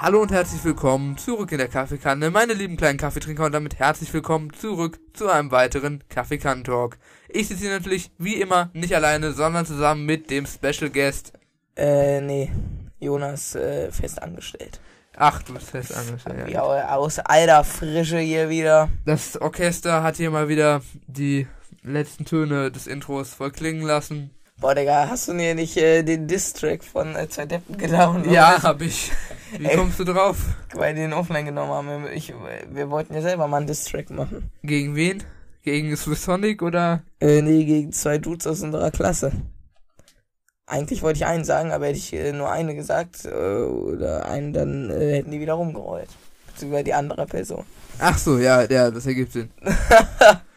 Hallo und herzlich willkommen zurück in der Kaffeekanne, meine lieben kleinen Kaffeetrinker und damit herzlich willkommen zurück zu einem weiteren Kaffeekann-Talk. Ich sitze hier natürlich wie immer nicht alleine, sondern zusammen mit dem Special Guest. Äh, nee. Jonas äh, fest angestellt. Ach, du bist fest angestellt. Ja, aus alter Frische hier wieder. Das Orchester hat hier mal wieder die letzten Töne des Intros voll klingen lassen. Boah, Digga, hast du mir nicht äh, den Distrack von äh, zwei Deppen gedownloadet? Ja, hab ich. Wie Ey. kommst du drauf? Weil die den offline genommen haben. Ich, wir wollten ja selber mal einen Distrack machen. Gegen wen? Gegen Swiss Sonic oder? Äh, nee, gegen zwei Dudes aus unserer Klasse. Eigentlich wollte ich einen sagen, aber hätte ich äh, nur eine gesagt, äh, oder einen, dann äh, hätten die wieder rumgerollt. Beziehungsweise die andere Person. Ach so, ja, ja, das ergibt Sinn.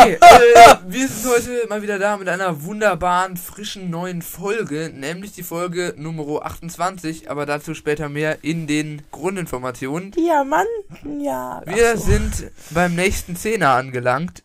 Okay, äh, wir sind heute mal wieder da mit einer wunderbaren, frischen neuen Folge, nämlich die Folge Nummer 28, aber dazu später mehr in den Grundinformationen. Diamanten, ja. Wir so. sind beim nächsten Zehner angelangt.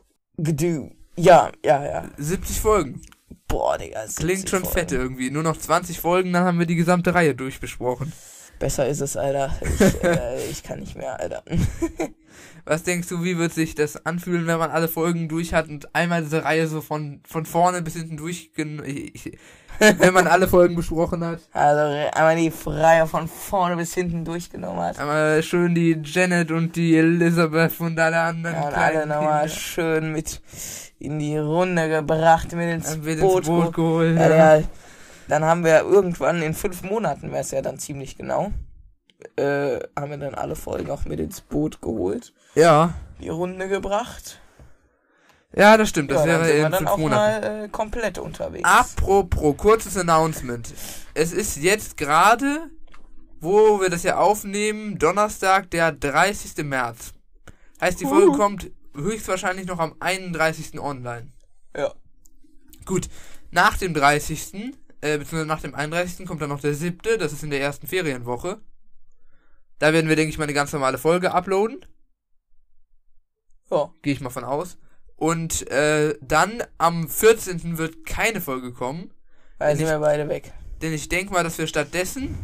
Ja, ja, ja. 70 Folgen. Boah, Digga. das Klingt 70 schon Folgen. fett irgendwie. Nur noch 20 Folgen, dann haben wir die gesamte Reihe durchbesprochen. Besser ist es, Alter. Ich, äh, ich kann nicht mehr, Alter. Was denkst du, wie wird sich das anfühlen, wenn man alle Folgen durch hat und einmal diese Reihe so von, von vorne bis hinten durch, wenn man alle Folgen besprochen hat? Also einmal die Reihe von vorne bis hinten durchgenommen hat. Einmal schön die Janet und die Elizabeth und alle anderen Ja, und alle nochmal schön mit in die Runde gebracht, mit ins Dann wird Boot. ins Boot geholt. Ja, ja. Dann haben wir irgendwann in fünf Monaten, wäre es ja dann ziemlich genau, äh, haben wir dann alle Folgen auch mit ins Boot geholt, ja. die Runde gebracht. Ja, das stimmt. Das ja, wäre in dann fünf auch Monaten. mal äh, komplett unterwegs. Apropos, kurzes Announcement. Es ist jetzt gerade, wo wir das ja aufnehmen, Donnerstag, der 30. März. Heißt, die Folge Uh. kommt höchstwahrscheinlich noch am 31. online. Ja. Gut, nach dem 30. Äh, beziehungsweise nach dem 31. kommt dann noch der 7., das ist in der ersten Ferienwoche. Da werden wir, denke ich mal, eine ganz normale Folge uploaden. Ja. Gehe ich mal von aus. Und äh, dann am 14. wird keine Folge kommen. Weil sind ich- wir beide weg. Denn ich denke mal, dass wir stattdessen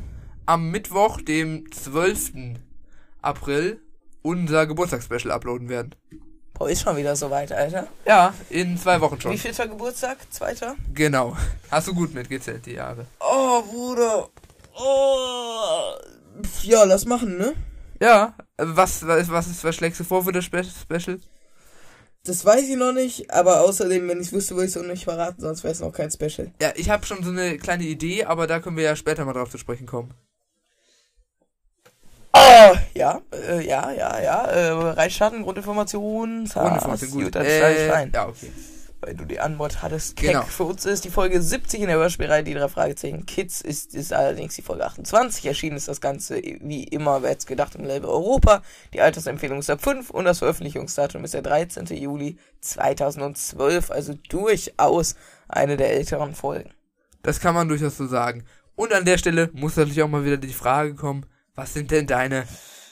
am Mittwoch, dem 12. April, unser Geburtstagsspecial uploaden werden. Boah, ist schon wieder soweit, Alter. Ja, in zwei Wochen Wie schon. vielter Geburtstag? Zweiter? Genau. Hast du gut mitgezählt, die Jahre. Oh, Bruder. Oh. Ja, lass machen, ne? Ja, was, was, was, ist, was schlägst du vor für das Spe Special? Das weiß ich noch nicht, aber außerdem, wenn ich wüsste, würde ich es auch nicht verraten, sonst wäre es noch kein Special. Ja, ich habe schon so eine kleine Idee, aber da können wir ja später mal drauf zu sprechen kommen. Oh, ja, äh, ja, ja, ja. Äh, reinstarten, Grundinformationen. Grundinformation, gut. Gut, dann Äh, rein. ja, okay. Weil du die Antwort hattest. Keck. Genau. Für uns ist die Folge 70 in der Hörspielreihe, die drei Fragezeichen Kids, ist, ist allerdings die Folge 28. Erschienen ist das Ganze wie immer, wer hätte gedacht, im Level Europa. Die Altersempfehlung ist ab 5 und das Veröffentlichungsdatum ist der 13. Juli 2012. Also durchaus eine der älteren Folgen. Das kann man durchaus so sagen. Und an der Stelle muss natürlich auch mal wieder die Frage kommen, was sind denn deine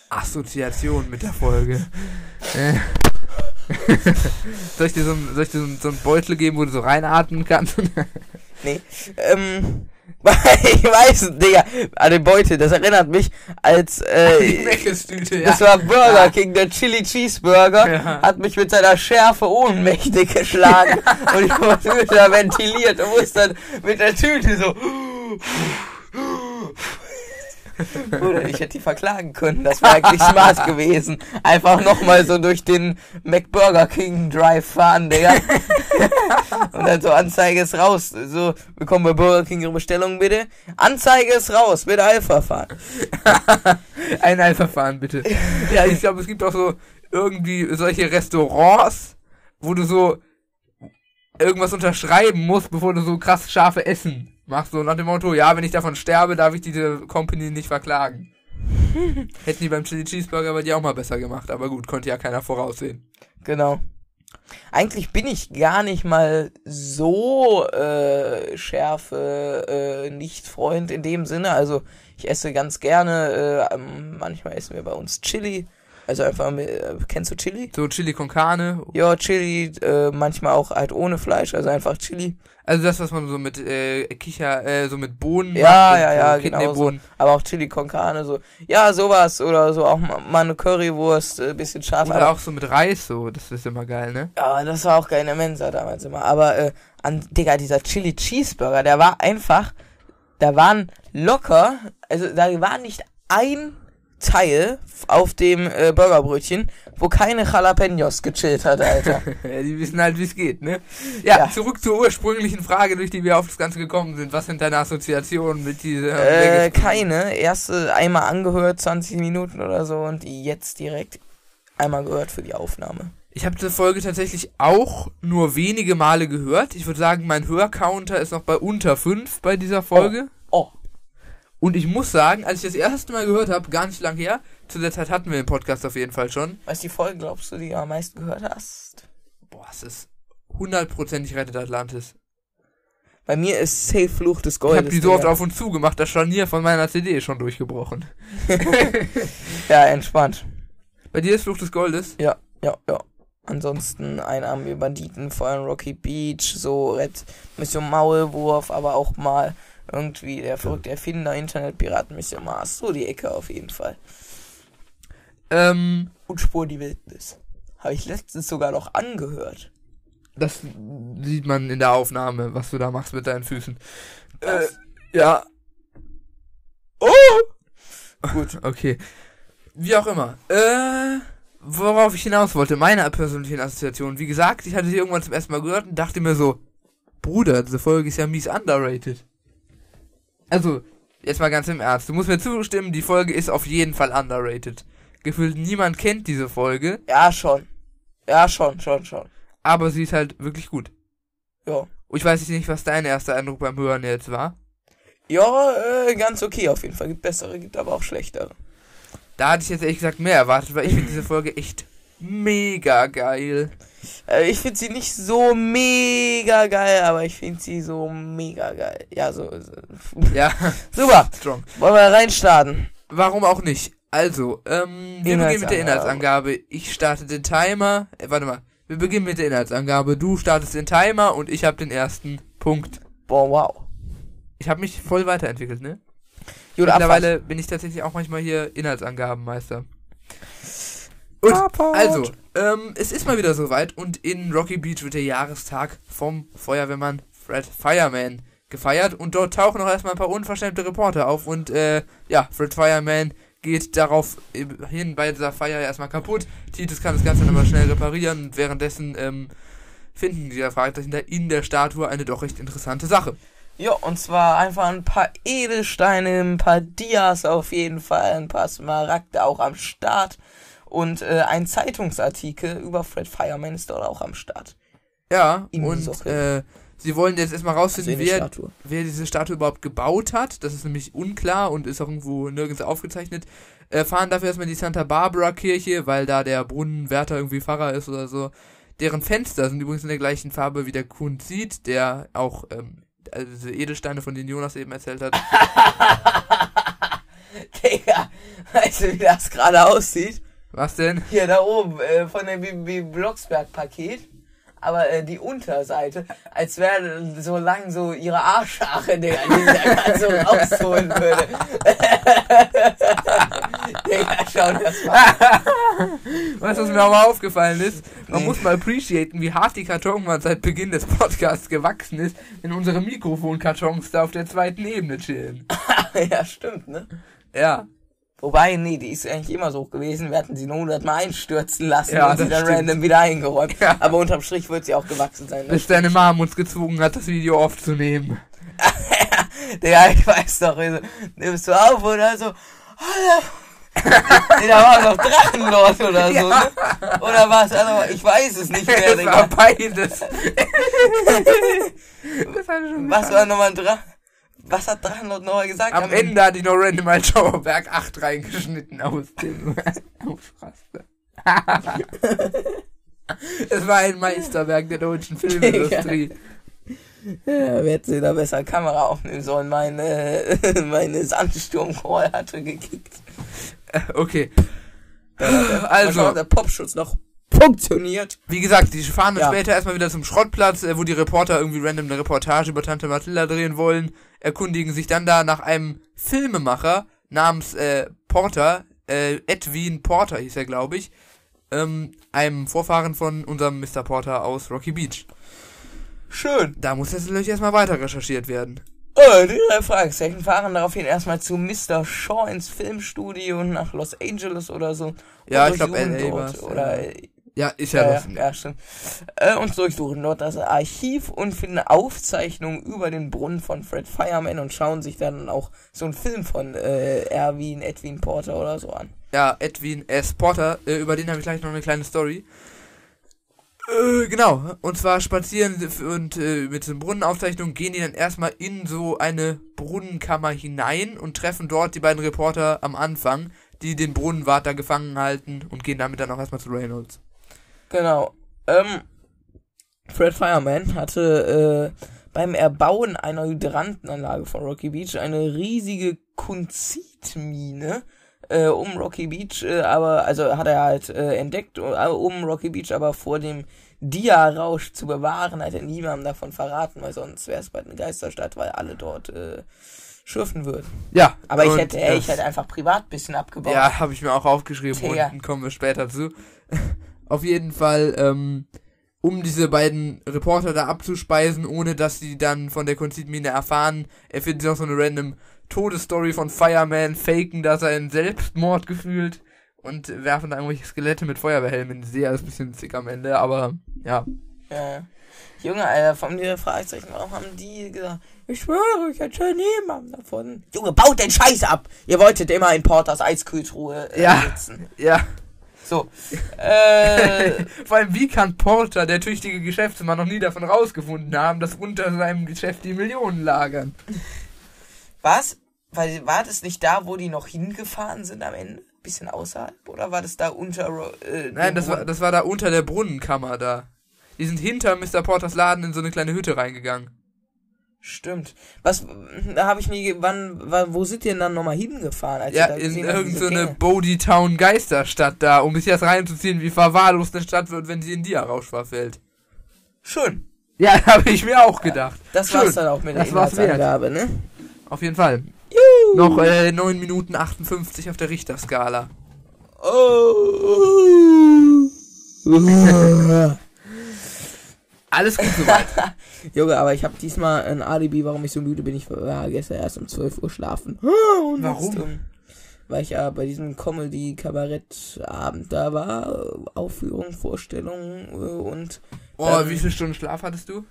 Assoziationen mit der Folge? Soll ich dir, so, soll ich dir so, so einen Beutel geben, wo du so reinatmen kannst? Nee. Ähm. Ich weiß, Digga, an den Beutel, das erinnert mich, als äh, ja. das war Burger. King, der Chili Cheeseburger, Ja. hat mich mit seiner Schärfe ohnmächtig geschlagen und ich wurde da ventiliert und musste dann mit der Tüte so. Bruder, ich hätte die verklagen können, das wäre eigentlich smart gewesen. Einfach nochmal so durch den McBurger King Drive fahren, Digga. Und dann so Anzeige ist raus. So, bekommen bei Burger King Ihre Bestellung bitte. Anzeige ist raus, bitte Alpha fahren. Ein Eilverfahren, bitte. Ja, ich glaube, es gibt auch so irgendwie solche Restaurants, wo du so irgendwas unterschreiben musst, bevor du so krass scharfe Essen machst. So nach dem Motto, ja, wenn ich davon sterbe, darf ich diese Company nicht verklagen. Hätten die beim Chili Cheeseburger bei dir auch mal besser gemacht, aber gut, konnte ja keiner voraussehen. Genau. Eigentlich bin ich gar nicht mal so äh, Schärfe äh, nicht Freund in dem Sinne. Also ich esse ganz gerne, äh, manchmal essen wir bei uns Chili Also einfach, mit, äh, kennst du Chili? So Chili con Carne. Ja, Chili, äh, manchmal auch halt ohne Fleisch, also einfach Chili. Also das, was man so mit äh, Kicher, äh, so mit Bohnen Ja, macht, ja, ja, äh, genau so. Aber auch Chili con Carne, so. Ja, sowas oder so auch ma- mal eine Currywurst, äh, bisschen scharf. Oder aber- auch so mit Reis, so. Das ist immer geil, ne? Ja, das war auch geil in der Mensa damals immer. Aber, äh, an, Digga, dieser Chili Cheeseburger, der war einfach, da waren locker, also da war nicht ein Teil auf dem äh, Burgerbrötchen, wo keine Jalapenos gechillt hat, Alter. Die wissen halt, wie es geht, ne? Ja, Ja. zurück zur ursprünglichen Frage, durch die wir auf das Ganze gekommen sind. Was sind deine Assoziationen mit dieser äh, keine. Erste einmal angehört, 20 Minuten oder so und jetzt direkt einmal gehört für die Aufnahme. Ich habe diese Folge tatsächlich auch nur wenige Male gehört. Ich würde sagen, mein Hörcounter ist noch bei unter 5 bei dieser Folge. Oh. Und ich muss sagen, als ich das erste Mal gehört habe, gar nicht lang her, zu der Zeit hatten wir den Podcast auf jeden Fall schon. Was die Folge, glaubst du, die du am meisten gehört hast? Boah, es ist hundertprozentig rettet Atlantis. Bei mir ist Safe Fluch des Ich Goldes. habe die so oft auf und zu gemacht, das Scharnier von meiner CD ist schon durchgebrochen. Ja, entspannt. Bei dir ist Fluch des Goldes? Ja, ja, ja. Ansonsten einarmige Banditen, vor allem Rocky Beach, so Red Mission Maulwurf, aber auch mal irgendwie der verrückte Erfinder, Internetpiraten Mission Mars. So die Ecke auf jeden Fall. Ähm, Und Spur die Wildnis. Habe ich letztens sogar noch angehört. das sieht man in der Aufnahme, was du da machst mit deinen Füßen. Äh, ja. Oh! Gut. Okay. Wie auch immer. Äh, worauf ich hinaus wollte, meine persönlichen Assoziationen. Wie gesagt, ich hatte sie irgendwann zum ersten Mal gehört und dachte mir so, Bruder, diese Folge ist ja mies underrated. Also, jetzt mal ganz im Ernst. Du musst mir zustimmen, die Folge ist auf jeden Fall underrated. Gefühlt niemand kennt diese Folge, Ja, schon. Ja, schon, schon, schon. aber sie ist halt wirklich gut. Ja. Und ich weiß nicht, was dein erster Eindruck beim Hören jetzt war. Ja, äh, ganz okay auf jeden Fall. Gibt bessere, gibt aber auch schlechtere. Da hatte ich jetzt ehrlich gesagt mehr erwartet, weil ich finde diese Folge echt mega geil. Äh, ich finde sie nicht so mega geil, aber ich finde sie so mega geil. Ja, so. so. Ja, Super. strong. Wollen wir reinstarten? Warum auch nicht? Also, ähm, wir beginnen mit der Inhaltsangabe. Ich starte den Timer. Äh, warte mal. Wir beginnen mit der Inhaltsangabe. Du startest den Timer und ich habe den ersten Punkt. Boah, wow. Ich habe mich voll weiterentwickelt, ne? Gut, Mittlerweile bin ich tatsächlich auch manchmal hier Inhaltsangabenmeister. Und Abfahrt. also, ähm, es ist mal wieder soweit und in Rocky Beach wird der Jahrestag vom Feuerwehrmann Fred Fireman gefeiert und dort tauchen auch erstmal ein paar unverschämte Reporter auf und äh, ja, Fred Fireman geht darauf hin bei dieser Feier erstmal kaputt. Titus kann das Ganze dann mal schnell reparieren und währenddessen ähm, finden die Fragezeichen da in der Statue eine doch recht interessante Sache. Ja, und zwar einfach ein paar Edelsteine, ein paar Dias auf jeden Fall, ein paar Smaragde auch am Start. Und äh, ein Zeitungsartikel über Fred Fireman ist dort auch am Start. Ja, In und äh, sie wollen jetzt erstmal rausfinden, Also wer, wer diese Statue überhaupt gebaut hat. Das ist nämlich unklar und ist auch irgendwo nirgends aufgezeichnet. Äh, fahren dafür erstmal in die Santa Barbara Kirche, weil da der Brunnenwärter irgendwie Pfarrer ist oder so. Deren Fenster sind übrigens in der gleichen Farbe wie der Kund sieht, der auch ähm, also diese Edelsteine, von denen Jonas eben erzählt hat. Digga, weißt du, wie das gerade aussieht? Was denn? Hier da oben, äh, von dem BB Blocksberg-Paket. Aber äh, die Unterseite, als wäre so lang so ihre Arschhaare, Digga, die sie da so rausholen würde. Digga, schau das mal. Weißt du, was mir aber aufgefallen ist? Man Nee. muss mal appreciaten, wie hart die Kartonwand seit Beginn des Podcasts gewachsen ist, wenn unsere Mikrofonkartons da auf der zweiten Ebene chillen. ja, stimmt, ne? Ja. Wobei, nee, die ist eigentlich immer so gewesen. Wir hatten sie nur hundertmal einstürzen lassen Ja, und sie dann stimmt. random wieder eingeräumt. Ja. Aber unterm Strich wird sie auch gewachsen sein. Ne? Bis deine Mom uns gezwungen hat, das Video aufzunehmen. Digga, ich weiß doch, nimmst du auf oder so? nee, da war noch Drachenlord oder so, Ja. ne? Oder was? Also, ich weiß es nicht mehr, Es war Digga. beides. das hat schon Was war nochmal ein Drachen? Was hat Drachenlord nochmal gesagt? Am Ende hat die noch Randomize Schauerberg 8 reingeschnitten aus dem Aufraster. es war ein Meisterwerk der deutschen Filmindustrie. Ja, wer hätte da besser Kamera aufnehmen sollen? Meine, meine Sandsturmcall hatte gekickt. Okay. Also. Also. der Popschutz noch funktioniert. Wie gesagt, die fahren Ja. später erstmal wieder zum Schrottplatz, äh, wo die Reporter irgendwie random eine Reportage über Tante Mathilda drehen wollen, erkundigen sich dann da nach einem Filmemacher namens äh, Porter, äh, Edwin Porter hieß er, glaube ich, ähm, einem Vorfahren von unserem Mr. Porter aus Rocky Beach. Schön. Da muss jetzt natürlich erstmal weiter recherchiert werden. Oh, die drei Fragezeichen fahren daraufhin erstmal zu Mr. Shaw ins Filmstudio nach Los Angeles oder so. Ja, ich glaub, durchsuchen LA dort, war's, Oder, ja. Ja, ist ja, ja, das. ja, ja, stimmt. Äh, und durchsuchen dort das Archiv und finden Aufzeichnungen über den Brunnen von Fred Fireman und schauen sich dann auch so einen Film von äh, Erwin, Edwin Porter oder so an. Ja, Edwin S. Porter, äh, über den habe ich gleich noch eine kleine Story. Äh, genau, und zwar spazieren sie und äh, mit so Brunnenaufzeichnungen gehen die dann erstmal in so eine Brunnenkammer hinein und treffen dort die beiden Reporter am Anfang, die den Brunnenwart da gefangen halten und gehen damit dann auch erstmal zu Reynolds. Genau. Ähm, Fred Fireman hatte äh, beim Erbauen einer Hydrantenanlage von Rocky Beach eine riesige Kunzitmine äh, um Rocky Beach, äh, aber also hat er halt äh, entdeckt äh, um Rocky Beach, aber vor dem Dia-Rausch zu bewahren, hat er niemandem davon verraten, weil sonst wäre es bald eine Geisterstadt, weil alle dort äh, schürfen würden. Ja, Aber ich hätte, ich hätte einfach privat ein bisschen abgebaut. Ja, habe ich mir auch aufgeschrieben Tja. unten kommen wir später zu. Auf jeden Fall, ähm, um diese beiden Reporter da abzuspeisen, ohne dass sie dann von der Konzitmine erfahren, erfinden sie noch so eine random Todesstory von Fireman, faken da seinen Selbstmord gefühlt und werfen da irgendwelche Skelette mit Feuerwehrhelmen See. Alles ein bisschen sick am Ende, aber ja. Ja. Junge, Alter, von dir Fragezeichen, warum haben die gesagt, ich schwöre, ich erzähle niemandem davon. Junge, baut den Scheiß ab! Ihr wolltet immer in Porters Eiskühltruhe äh, Ja. sitzen. Ja, So. Äh, vor allem wie kann Porter, der tüchtige Geschäftsmann, noch nie davon rausgefunden haben, dass unter seinem Geschäft die Millionen lagern? was? Weil, war das nicht da, wo die noch hingefahren sind am Ende? Bisschen außerhalb? Oder war das da unter, äh, Nein, das war, das war da unter der Brunnenkammer da. Die sind hinter Mr. Porters Laden in so eine kleine Hütte reingegangen. Stimmt. Was, da habe ich nie, wann, wann, wo sind die denn dann nochmal hingefahren? Als Ja, in irgendeine so Gänge? Bodie Town Geisterstadt da, um sich das reinzuziehen, wie verwahrlost eine Stadt wird, wenn sie in Dia-Rausch verfällt. Schön. Ja, habe ich mir auch gedacht. Das Schön. war's dann auch mit der Das. Inhaltsangabe, ne? Auf jeden Fall. Juhu. Noch äh, 9 Minuten 58 auf der Richterskala. Oh. Alles gut soweit. Junge, aber ich habe diesmal ein Alibi, warum ich so müde bin. Ich war gestern erst um 12 Uhr schlafen. Und Warum? ähm, Weil ich ja bei diesem Comedy-Kabarett-Abend da war. äh, Aufführung, Vorstellung äh, und Oh, Ähm, wie viele Stunden Schlaf hattest du?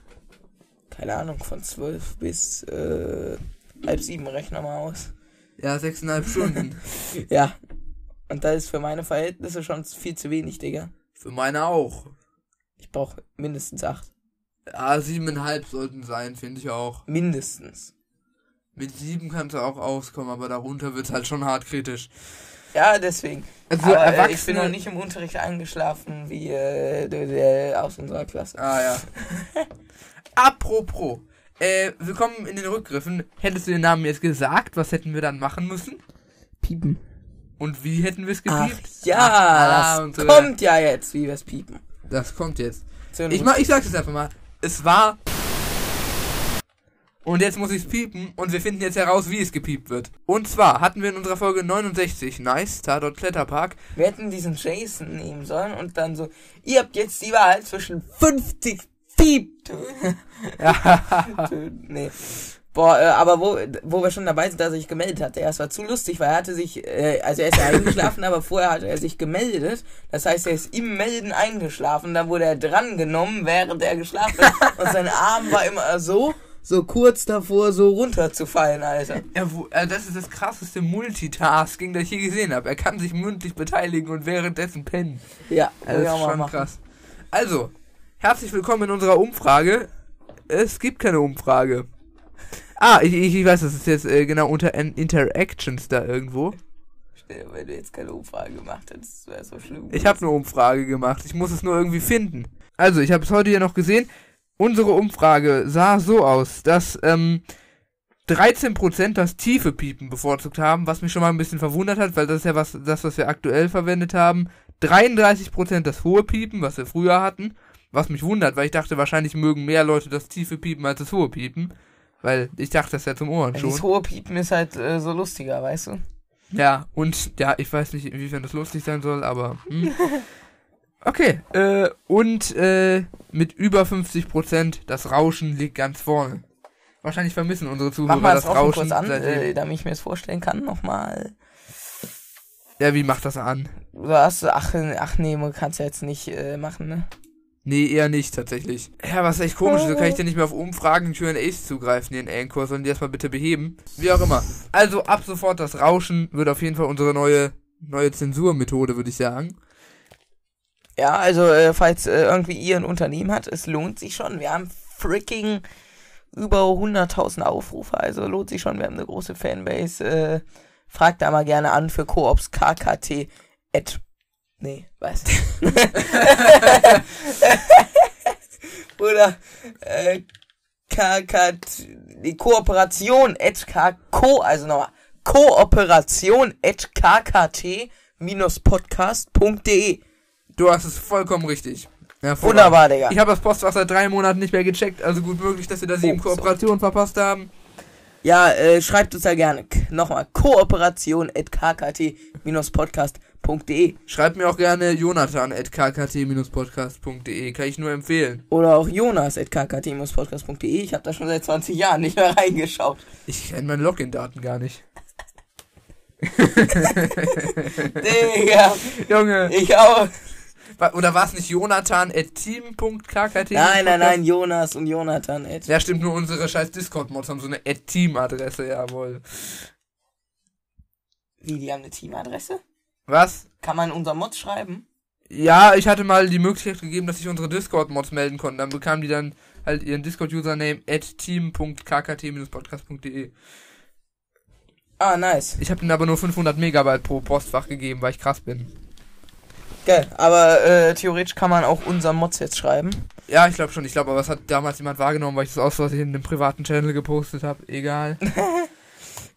keine Ahnung, von 12 bis äh, halb sieben rechner mal aus. Ja, 6,5 Stunden. Ja. Und das ist für meine Verhältnisse schon viel zu wenig, Digga. Für meine auch. Ich brauche mindestens acht. Ja, 7,5 sollten sein, finde ich auch. Mindestens. Mit 7 kannst du auch auskommen, aber darunter wird's halt schon hart kritisch. Ja, deswegen. Also Aber, äh, Erwachsene. ich bin noch nicht im Unterricht eingeschlafen wie äh, der, der aus unserer Klasse. Ah ja. Apropos. Äh, willkommen in den Rückgriffen. Hättest du den Namen jetzt gesagt, was hätten wir dann machen müssen? Piepen. Und wie hätten wir es Ach gepiept? ja, Ach, das und so. kommt ja jetzt, wie wir es piepen. Das kommt jetzt. Ich, mach, ich sag's jetzt einfach mal. Es war. Und jetzt muss ich's piepen und wir finden jetzt heraus, wie es gepiept wird. Und zwar hatten wir in unserer Folge 69, nice, Tatort Kletterpark, wir hätten diesen Jason nehmen sollen und dann so, ihr habt jetzt die Wahl zwischen 50 Piep. nee. Boah, äh, aber wo, wo wir schon dabei sind, dass er sich gemeldet hatte. Es war zu lustig, weil er hatte sich, äh, also er ist ja eingeschlafen, aber vorher hatte er sich gemeldet. Das heißt, er ist im Melden eingeschlafen. Dann wurde er drangenommen, während er geschlafen hat. Und sein Arm war immer so, so kurz davor, so runterzufallen, Alter. Er, wo- äh, das ist das krasseste Multitasking, das ich je gesehen habe. Er kann sich mündlich beteiligen und währenddessen pennen. Ja, Ja, will das ist schon machen. krass. Also, herzlich willkommen in unserer Umfrage. Es gibt keine Umfrage. Ah, ich, ich, weiß, das ist jetzt äh, genau unter Interactions da irgendwo. Wenn du jetzt keine Umfrage gemacht hättest, wäre so schlimm. Ich habe eine Umfrage gemacht. Ich muss es nur irgendwie finden. Also, ich habe es heute hier noch gesehen. Unsere Umfrage sah so aus, dass ähm, 13% das tiefe Piepen bevorzugt haben, was mich schon mal ein bisschen verwundert hat, weil das ist ja was, das, was wir aktuell verwendet haben. 33% das hohe Piepen, was wir früher hatten, was mich wundert, weil ich dachte, wahrscheinlich mögen mehr Leute das tiefe Piepen als das hohe Piepen. Weil ich dachte, das ist ja zum Ohren schon. Dieses hohe Piepen ist halt äh, so lustiger, weißt du? Ja, und ja, ich weiß nicht, inwiefern das lustig sein soll, aber. Hm. Okay, äh, und äh, mit über 50% das Rauschen liegt ganz vorne. Wahrscheinlich vermissen unsere Zuhörer Mach mal das, das Rauschen kurz an, äh, damit ich mir das vorstellen kann. Nochmal. ja, wie macht das an? Du hast, ach, ach nee, man kann's ja jetzt nicht äh, machen, ne? Nee, eher nicht tatsächlich. Ja, was echt komisch ist, so kann ich ja nicht mehr auf Umfragen Q&As zugreifen in Anchor, sollen die erstmal bitte beheben. Wie auch immer. Also ab sofort das Rauschen wird auf jeden Fall unsere neue neue Zensurmethode, würde ich sagen. Ja, also äh, falls äh, irgendwie ihr ein Unternehmen hat, es lohnt sich schon. Wir haben freaking über 100.000 Aufrufe, also lohnt sich schon. Wir haben eine große Fanbase. Äh, fragt da mal gerne an für Koops KKT. At, nee, was? Oder äh, KKT, die Kooperation at K, Co, also nochmal, Kooperation at kkt-podcast.de. Du hast es vollkommen richtig. Ja, Wunderbar, Digga. Ich habe das Postfach seit drei Monaten nicht mehr gecheckt, also gut möglich, dass wir da sieben Oh. Kooperationen verpasst haben. Ja, äh, schreibt uns ja gerne. K Nochmal, Kooperation at kkt-podcast.de Schreibt mir auch gerne jonathan at kkt-podcast.de, kann ich nur empfehlen. oder auch Jonas at kkt-podcast.de. Ich habe da schon seit 20 Jahren nicht mehr reingeschaut. Ich kenne meine Login-Daten gar nicht. Digga, Junge. ich auch. Oder war es nicht jonathan at team.kkt? Nein, nein, nein, Jonas und Jonathan at. Ja, stimmt, nur unsere scheiß Discord-Mods haben so eine at team-Adresse, jawohl. Wie, die haben eine Teamadresse? Was? Kann man unser Mod schreiben? Ja, ich hatte mal die Möglichkeit gegeben, dass sich unsere Discord-Mods melden konnten. Dann bekamen die dann halt ihren Discord-Username at team.kkt-podcast.de. Ah, nice. Ich habe ihnen aber nur 500 Megabyte pro Postfach gegeben, weil ich krass bin. Geil, aber äh, theoretisch kann man auch unser Mods jetzt schreiben. Ja, ich glaube schon. Ich glaube, aber es hat damals jemand wahrgenommen, weil ich das aus Versehen in dem privaten Channel gepostet habe. Egal.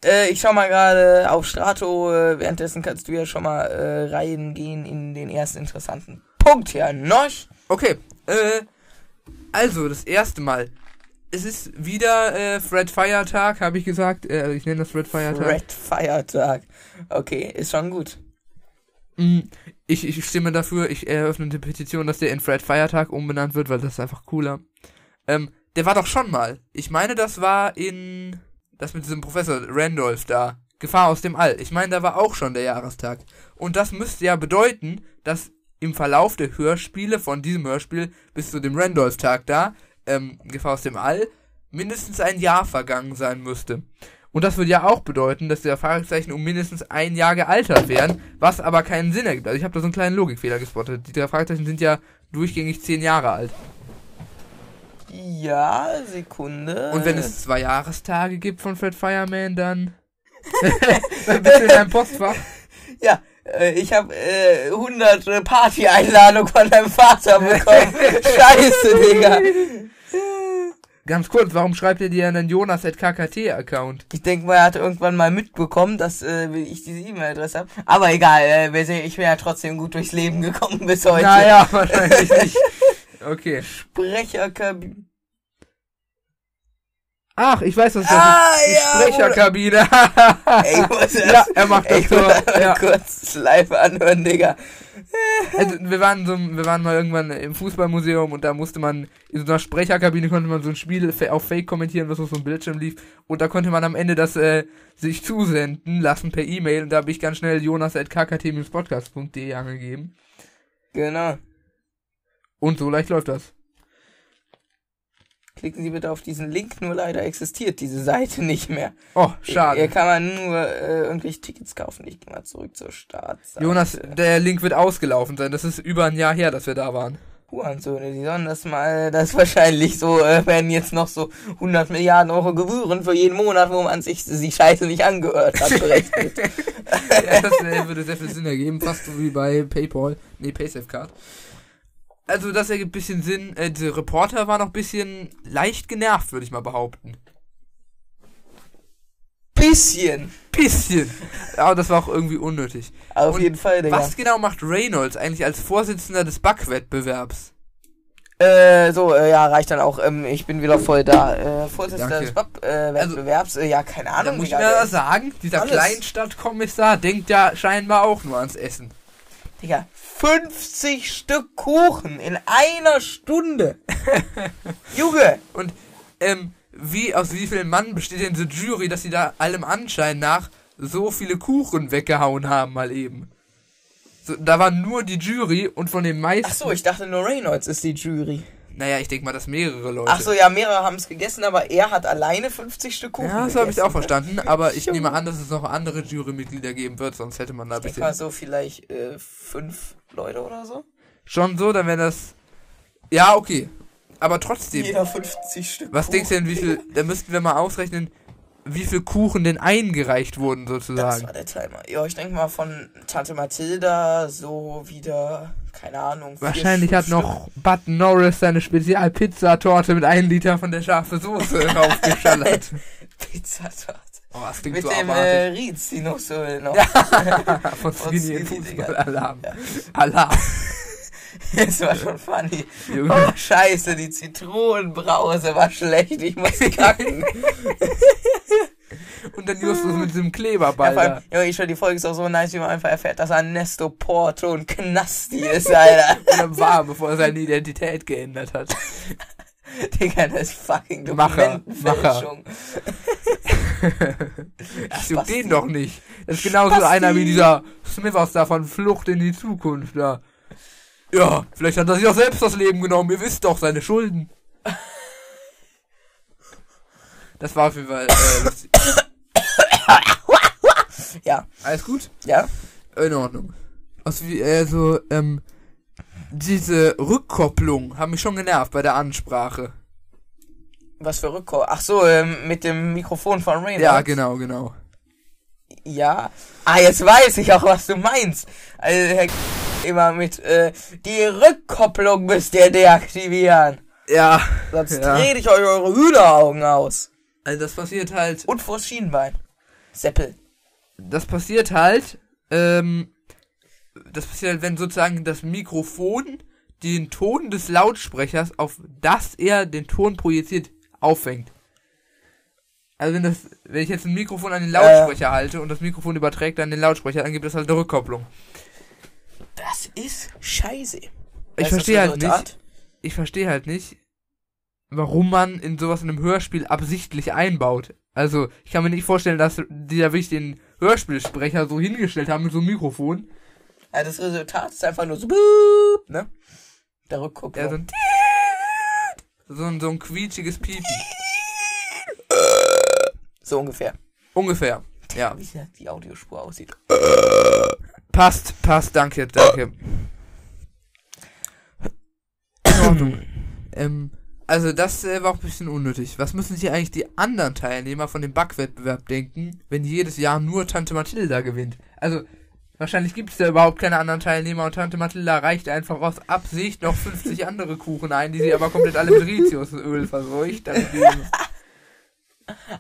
Äh, ich schau mal gerade auf Strato. Äh, währenddessen kannst du ja schon mal äh, reingehen in den ersten interessanten Punkt hier. Noch? Okay, äh, also das erste Mal. Es ist wieder äh, Fred Feiertag, habe ich gesagt. Äh, ich nenne das Fred Feiertag. Red Feiertag. Okay, ist schon gut. Mm, Ich, ich stimme dafür, ich eröffne eine Petition, dass der in Fred Feiertag umbenannt wird, weil das ist einfach cooler. Ähm, der war doch schon mal. Ich meine, das war in. Das mit diesem Professor Randolph da. Gefahr aus dem All. Ich meine, da war auch schon der Jahrestag. Und das müsste ja bedeuten, dass im Verlauf der Hörspiele von diesem Hörspiel bis zu dem Randolph-Tag da, ähm, Gefahr aus dem All, mindestens ein Jahr vergangen sein müsste. Und das würde ja auch bedeuten, dass die Fragezeichen um mindestens ein Jahr gealtert wären, was aber keinen Sinn ergibt. Also ich habe da so einen kleinen Logikfehler gespottet. Die drei Fragezeichen sind ja durchgängig zehn Jahre alt. Ja, Sekunde. Und wenn es zwei Jahrestage gibt von Fred Fireman, dann... dann bist du in deinem Postfach. Ja, äh, ich habe äh, 100 äh, Party-Einladungen von deinem Vater bekommen. Scheiße, Digga. Ganz kurz, warum schreibt ihr dir einen Jonas at KKT-Account? Ich denke mal, er hat irgendwann mal mitbekommen, dass äh, ich diese E-Mail-Adresse habe. Aber egal, äh, ich bin ja trotzdem gut durchs Leben gekommen bis heute. Naja, wahrscheinlich nicht. Okay. Sprecherkabine. Ach, ich weiß, was das Ah, ist. Ja, Sprecherkabine. Ey, ich muss das, ja, er macht das muss das Ja. kurz live anhören, Digga. Also, wir waren so, wir waren mal irgendwann im Fußballmuseum und da musste man, in so einer Sprecherkabine konnte man so ein Spiel auf Fake kommentieren, was auf so einem Bildschirm lief. Und da konnte man am Ende das, äh, sich zusenden lassen per E-Mail und da habe ich ganz schnell jonas at kkt-podcast.de angegeben. Genau. Und so leicht läuft das. Klicken Sie bitte auf diesen Link, nur leider existiert diese Seite nicht mehr. Oh, Hier schade. kann man nur äh, irgendwelche Tickets kaufen. Ich gehe mal zurück zur Startseite. Jonas, der Link wird ausgelaufen sein. Das ist über ein Jahr her, dass wir da waren. Hurensöhne, die sollen das mal, das ist wahrscheinlich so, äh, werden jetzt noch so 100 Milliarden Euro Gebühren für jeden Monat, wo man sich die Scheiße nicht angehört hat, berechnet. ja, das äh, würde sehr viel Sinn ergeben, fast so wie bei PayPal, nee, PaySafeCard. Also das ergibt ein bisschen Sinn. Äh, diese Reporter war noch ein bisschen leicht genervt, würde ich mal behaupten. Bisschen. Bisschen. Aber das war auch irgendwie unnötig. Auf Und jeden Fall, Digga. Was genau macht Reynolds eigentlich als Vorsitzender des Backwettbewerbs? Äh, so, äh, ja, reicht dann auch. Ähm, ich bin wieder voll da. Äh, Vorsitzender Danke. des Bab- äh, Wettbewerbs. äh, ja, keine Da Ahnung. muss ich Digga, mir der- das sagen, dieser Alles. Kleinstadtkommissar denkt ja scheinbar auch nur ans Essen. Digga, 50 Stück Kuchen in einer Stunde. Junge. Und ähm, wie aus wie vielen Mann besteht denn diese Jury, dass sie da allem Anschein nach so viele Kuchen weggehauen haben mal eben? So, da war nur die Jury und von den meisten. Ach so, ich dachte nur Reynolds ist die Jury. Naja, ich denke mal, dass mehrere Leute. Ach so, ja, mehrere haben es gegessen, aber er hat alleine 50 Stück Kuchen Ja, das habe ich auch verstanden, aber ich nehme an, dass es noch andere Jurymitglieder geben wird, sonst hätte man da Ich bisschen. mal so vielleicht äh, fünf Leute oder so. Schon so, dann wäre das. Ja, okay. Aber trotzdem. Jeder 50 Stück Was denkst du denn, wie viel. Da müssten wir mal ausrechnen, wie viel Kuchen denn eingereicht wurden, Das sozusagen. war der Timer. Ja, ich denke mal von Tante Mathilda so wieder, keine Ahnung. Wahrscheinlich hat noch Bud Norris seine Spezial-Pizzatorte mit einem Liter von der scharfe Soße raufgeschallert. Stück Pizzatorte. Oh, das klingt Mit so dem abartig. äh, Rizinusöl noch. Von von Skinny. Fußball-Alarm. Ja. Alarm. Das war schon funny. Junge. Oh, scheiße, die Zitronenbrause war schlecht. Ich muss kacken. Und dann Justus mit diesem Ja, Kleberball vor allem, ja, ich schwör, die Folge ist auch so nice, wie man einfach erfährt, dass Ernesto Porto ein Knasti ist, Alter. Und dann war, bevor er seine Identität geändert hat. Digga, das ist fucking Macher, Dokumentenfälschung. Ach, juckt den doch nicht. Das ist genauso Spasti. einer wie dieser Smithers da von Flucht in die Zukunft da. Ja, vielleicht hat er sich auch selbst das Leben genommen. Ihr wisst doch seine Schulden. Das war auf jeden Fall äh, lustig. Ja, Alles gut? ja. In Ordnung. Also, also, ähm, diese Rückkopplung haben mich schon genervt bei der Ansprache. Was für Rückkopplung? Ach so, ähm, mit dem Mikrofon von Rainer. Ja, genau, genau. Ja. Ah, jetzt weiß ich auch, was du meinst. Also, Herr immer mit, äh, die Rückkopplung müsst ihr deaktivieren. Ja. Sonst Ja. trete ich euch eure Hühneraugen aus. Also das passiert halt, Und vors Schienbein. Seppel. das passiert halt, ähm, das passiert halt, wenn sozusagen das Mikrofon den Ton des Lautsprechers, auf das er den Ton projiziert, auffängt. Also wenn das, wenn ich jetzt ein Mikrofon an den Lautsprecher halte und das Mikrofon überträgt an den Lautsprecher, dann gibt es halt eine Rückkopplung. Das ist scheiße. Ich verstehe halt nicht, Resultat? ich verstehe halt nicht, warum man in sowas in einem Hörspiel absichtlich einbaut. Also, ich kann mir nicht vorstellen, dass die da wirklich den Hörspielsprecher so hingestellt haben mit so einem Mikrofon. Ja, das Resultat ist einfach nur so, ne? Der Rückkopplung. Ja, so ein so ein, so ein quietschiges Piepen. so ungefähr. Ungefähr. Ja. Wie die Audiospur aussieht. Passt, passt, danke, danke. In Ordnung. ähm, also das äh, war auch ein bisschen unnötig. Was müssen sich eigentlich die anderen Teilnehmer von dem Backwettbewerb denken, wenn jedes Jahr nur Tante Mathilda gewinnt? Also, wahrscheinlich gibt es da überhaupt keine anderen Teilnehmer und Tante Mathilda reicht einfach aus Absicht noch 50 andere Kuchen ein, die sie aber komplett alle mit Riziusöl verseucht.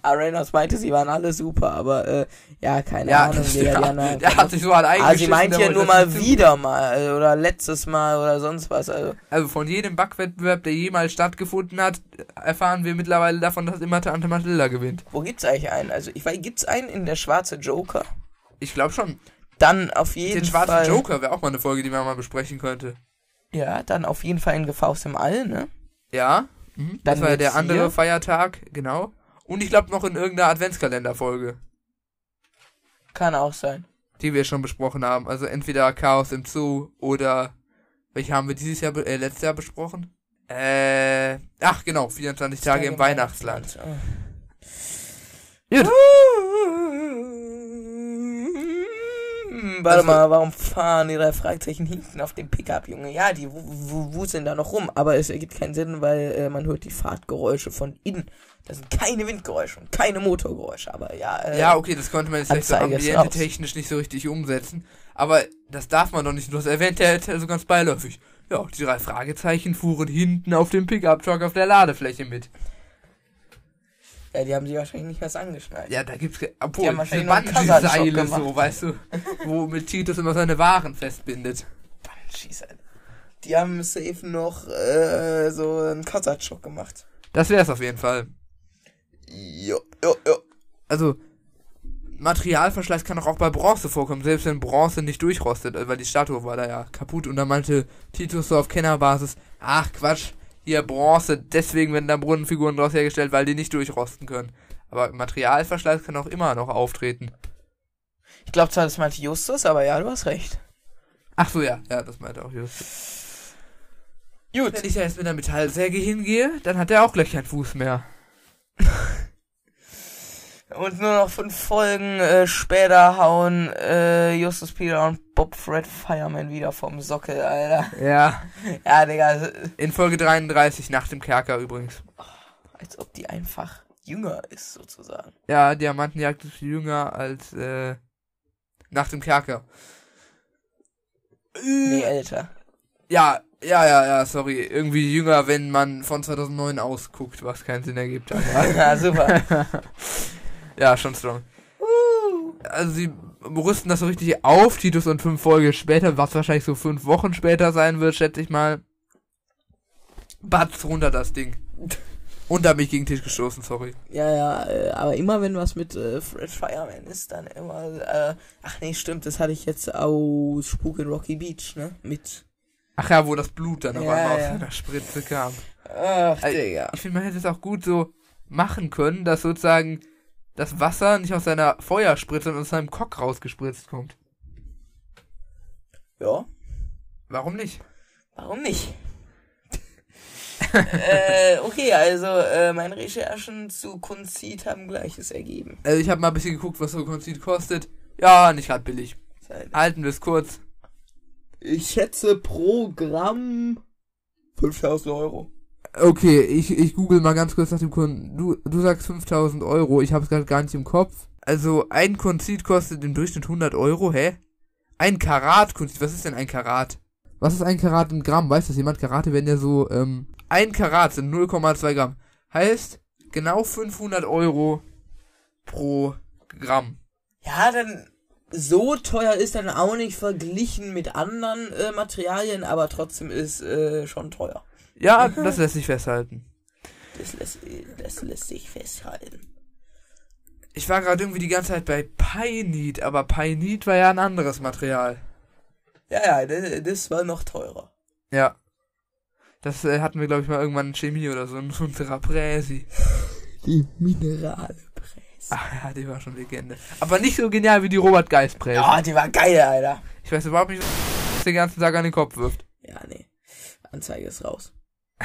Reynolds meinte, sie waren alle super, aber äh, ja, keine Ja, Ahnung. das, Digga, der, die anderen- der hat sich so halt eingeschissen. sie meint der ja nur mal wieder mal äh, oder letztes Mal oder sonst was. Also, Also von jedem Backwettbewerb, der jemals stattgefunden hat, erfahren wir mittlerweile davon, dass immer Tante Mathilda gewinnt. wo gibt's eigentlich einen? Also, ich weiß, gibt's einen in der schwarze Joker? Ich glaube schon. Dann auf jeden Den schwarzen Fall. Joker wäre auch mal eine Folge, die man mal besprechen könnte. Ja, dann auf jeden Fall in Gefahr aus dem All, ne? Ja, mhm. das Dann war ja der andere hier. Feiertag, genau. Und ich glaube noch in irgendeiner Adventskalenderfolge, Kann auch sein. die wir schon besprochen haben. Also entweder Chaos im Zoo oder welche haben wir dieses Jahr, äh, letztes Jahr besprochen? Äh, ach genau, 24 Tage im Weihnachtsland. Oh. Gut. Warte Also- mal, warum fahren die drei Fragezeichen hinten auf dem Pickup, Junge? Ja, die wu- wu- wuseln da noch rum, aber es ergibt keinen Sinn, weil äh, man hört die Fahrtgeräusche von innen. Das sind keine Windgeräusche und keine Motorgeräusche, aber ja. Äh, Ja, okay, das konnte man jetzt vielleicht so Anzeige ist ambiente raus. technisch nicht so richtig umsetzen. Aber das darf man doch nicht. Du hast erwähnt, der hätte so ganz beiläufig. Ja, die drei Fragezeichen fuhren hinten auf dem Pickup-Truck auf der Ladefläche mit. Ja, die haben sich wahrscheinlich nicht was angeschnallt. Ja, da gibt's, ge- Die obwohl, haben diese Bungee-Seile so, weißt du, wo mit Titus immer seine Waren festbindet. Alter. Die haben safe noch äh, so einen Kasachschock gemacht. Das wär's auf jeden Fall. Jo, jo, jo. Also, Materialverschleiß kann doch auch bei Bronze vorkommen, selbst wenn Bronze nicht durchrostet, äh, weil die Statue war da ja kaputt und da meinte Titus so auf Kennerbasis, ach Quatsch, hier Bronze, deswegen werden da Brunnenfiguren draus hergestellt, weil die nicht durchrosten können. Aber Materialverschleiß kann auch immer noch auftreten. Ich glaube zwar, das meinte Justus, aber ja, du hast recht. Ach so, ja, ja, das meinte auch Just. Gut. Wenn ich da jetzt mit der Metallsäge hingehe, dann hat er auch gleich keinen Fuß mehr. Und nur noch fünf Folgen äh, später hauen äh, Justus Peter und Bob Fred Fireman wieder vom Sockel, Alter. Ja. Ja, Digga, also, In Folge 33, nach dem Kerker übrigens. als ob die einfach jünger ist, sozusagen. Ja, Diamantenjagd ist jünger als äh, nach dem Kerker. Nee, älter. Ja, ja, ja, ja, sorry. Irgendwie jünger, wenn man von 2009 ausguckt, was keinen Sinn ergibt. Ja, super. ja, schon strong. Also sie rüsten das so richtig auf, Titus und fünf Folgen später, was wahrscheinlich so fünf Wochen später sein wird, schätze ich mal. Batz runter das Ding. Und da bin ich gegen den Tisch gestoßen, sorry. Ja, ja, äh, aber immer wenn was mit äh, Fred Fireman ist, dann immer, äh, ach nee, stimmt, das hatte ich jetzt aus Spuk in Rocky Beach, ne? Mit, Ach ja, wo das Blut dann Ja, einmal ja. aus seiner Spritze kam. ach, Ey, Digga. Ich finde, man hätte es auch gut so machen können, dass sozusagen das Wasser nicht aus seiner Feuerspritze, sondern aus seinem Kock rausgespritzt kommt. Ja, Warum nicht? warum nicht? äh, okay, also, äh, meine Recherchen zu Conceit haben gleiches ergeben. Also ich habe mal ein bisschen geguckt, was so Konzit kostet. Ja, nicht gerade billig. Halten wir es kurz. Ich schätze pro Gramm 5000 Euro. Okay, ich, ich google mal ganz kurz nach dem Kunden. Du, du sagst 5000 Euro, ich habe es gerade gar nicht im Kopf. Also ein Konzit kostet im Durchschnitt 100 Euro, hä? Ein Karat Konzit, was ist denn ein Karat? Was ist ein Karat in Gramm? Weiß das jemand? Karate werden ja so, ähm, ein Karat sind 0,2 Gramm. Heißt, genau 500 Euro pro Gramm. Ja, dann so teuer ist dann auch nicht verglichen mit anderen äh, Materialien, aber trotzdem ist äh, schon teuer. Ja, das lässt sich festhalten. Das lässt, das lässt sich festhalten. Ich war gerade irgendwie die ganze Zeit bei Pynit, aber Pynit war ja ein anderes Material. Ja, ja, das, das war noch teurer. Ja. Das äh, hatten wir, glaube ich, mal irgendwann in Chemie oder so in unserer Präsi. Die Minerale Ach ja, die war schon Legende. Aber nicht so genial wie die Robert Geist Präsi. Ja, die war geil, Alter. Ich weiß überhaupt nicht, was den ganzen Tag an den Kopf wirft. Ja, nee. Anzeige ist raus.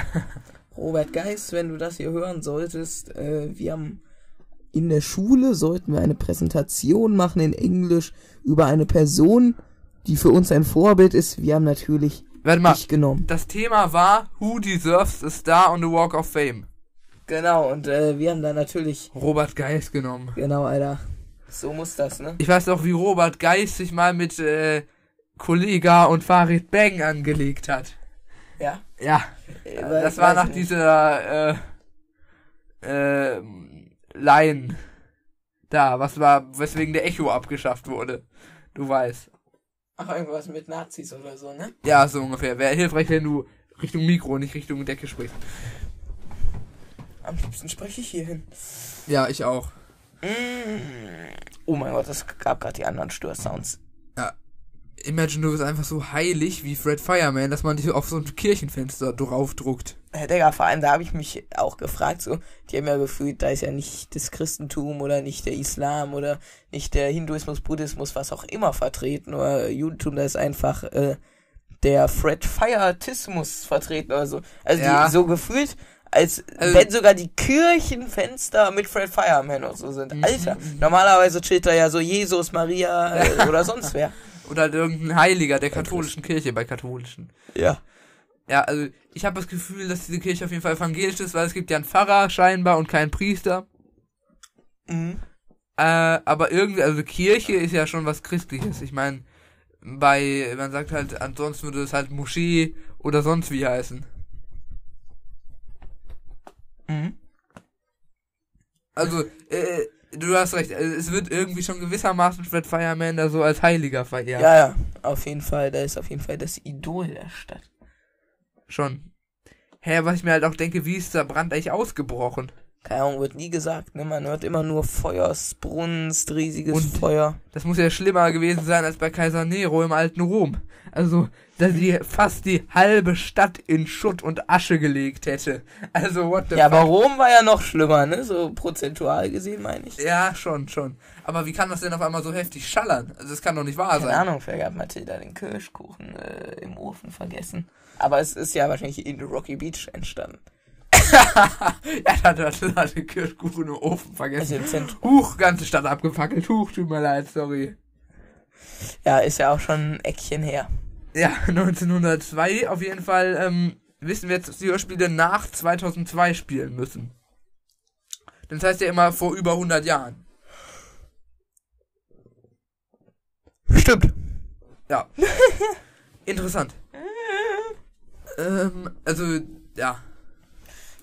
Robert Geist, wenn du das hier hören solltest, äh, wir haben in der Schule sollten wir eine Präsentation machen in Englisch über eine Person, die für uns ein Vorbild ist. Wir haben natürlich Warte mal, dich genommen. das Thema war Who deserves a star on the Walk of Fame? Genau, und äh, wir haben da natürlich, Robert Geist genommen. genau, Alter. So muss das, ne? Ich weiß auch, wie Robert Geist sich mal mit äh, Kollega und Farid Bang angelegt hat. Ja. Ja. Äh, das war nach nicht. dieser äh, äh, Line da, was war, weswegen der Echo abgeschafft wurde. Du weißt. Ach, irgendwas mit Nazis oder so, ne? Ja, so ungefähr. Wäre hilfreich, wenn du Richtung Mikro, nicht Richtung Decke sprichst. Am liebsten spreche ich hier hin. Ja, ich auch. Oh mein Gott, es gab gerade die anderen Störsounds. Imagine, du bist einfach so heilig wie Fred Fireman, dass man dich auf so ein Kirchenfenster draufdruckt. Äh, Digga, vor allem, da habe ich mich auch gefragt, so, die haben ja gefühlt, da ist ja nicht das Christentum oder nicht der Islam oder nicht der Hinduismus, Buddhismus, was auch immer vertreten oder Judentum, da ist einfach äh, der Fred Fietismus vertreten oder so. Also Ja. die, so gefühlt, als Also- wenn sogar die Kirchenfenster mit Fred Fireman und so sind. Mhm, Alter, normalerweise chillt da ja so Jesus, Maria äh, oder sonst wer. Oder halt irgendein Heiliger der katholischen Kirche bei katholischen. Ja. Ja, also ich habe das Gefühl, dass diese Kirche auf jeden Fall evangelisch ist, weil es gibt ja einen Pfarrer scheinbar und keinen Priester. Mhm. Äh, aber irgendwie, also Kirche ist ja schon was Christliches. Ich meine, bei, man sagt halt, ansonsten würde es halt Moschee oder sonst wie heißen. Mhm. Also, äh, du hast recht, äh, es wird irgendwie schon gewissermaßen Fred Fireman da so als Heiliger verehrt. Ja, ja, auf jeden Fall. Da ist auf jeden Fall das Idol der Stadt. Schon. Hä, was ich mir halt auch denke, wie ist der Brand eigentlich ausgebrochen? Keine Ahnung, wird nie gesagt, ne? Man hört immer nur Feuersbrunst, riesiges Und- Feuer. Das muss ja schlimmer gewesen sein als bei Kaiser Nero im alten Rom. Also, dass die fast die halbe Stadt in Schutt und Asche gelegt hätte. Also, what the Ja, aber fuck? Rom war ja noch schlimmer, ne? So prozentual gesehen, meine ich. Ja, schon, schon. Aber wie kann das denn auf einmal so heftig schallern? Also, das kann doch nicht wahr Keine sein. Ahnung, vielleicht hat Mathilda den Kirschkuchen äh, im Ofen vergessen. Aber es ist ja wahrscheinlich in Rocky Beach entstanden. ja, da hat er den Kirschkuchen im Ofen Also vergessen. im Zentrum. Huch, ganze Stadt abgefackelt. Huch, tut mir leid, sorry. Ja, ist ja auch schon ein Eckchen her. Ja, 1902 auf jeden Fall ähm, wissen wir jetzt, dass die Hörspiele nach 2002 spielen müssen. Das heißt ja immer vor über 100 Jahren. Stimmt. Ja. Interessant. ähm, also, ja.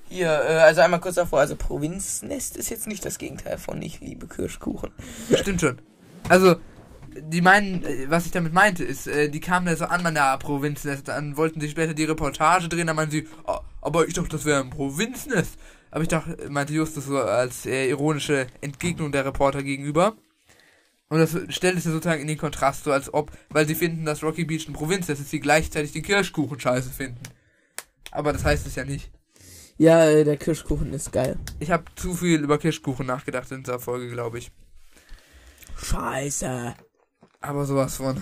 Hier, äh, also einmal kurz davor, also Provinznest ist jetzt nicht das Gegenteil von ich liebe Kirschkuchen. Stimmt schon. Also, die meinen, äh, was ich damit meinte, ist, äh, die kamen da so an meiner Provinznest, dann wollten sie später die Reportage drehen, dann meinen sie, "Ah, aber ich dachte, das wäre ein Provinznest. Aber ich dachte, meinte Justus so als äh, ironische Entgegnung der Reporter gegenüber. Und das stellt es ja sozusagen in den Kontrast, so als ob, weil sie finden, dass Rocky Beach ein Provinznest ist, sie gleichzeitig den Kirschkuchen scheiße finden. Aber das heißt es ja nicht. Ja, äh, der Kirschkuchen ist geil. Ich habe zu viel über Kirschkuchen nachgedacht in dieser Folge, glaube ich. Scheiße. Aber sowas von.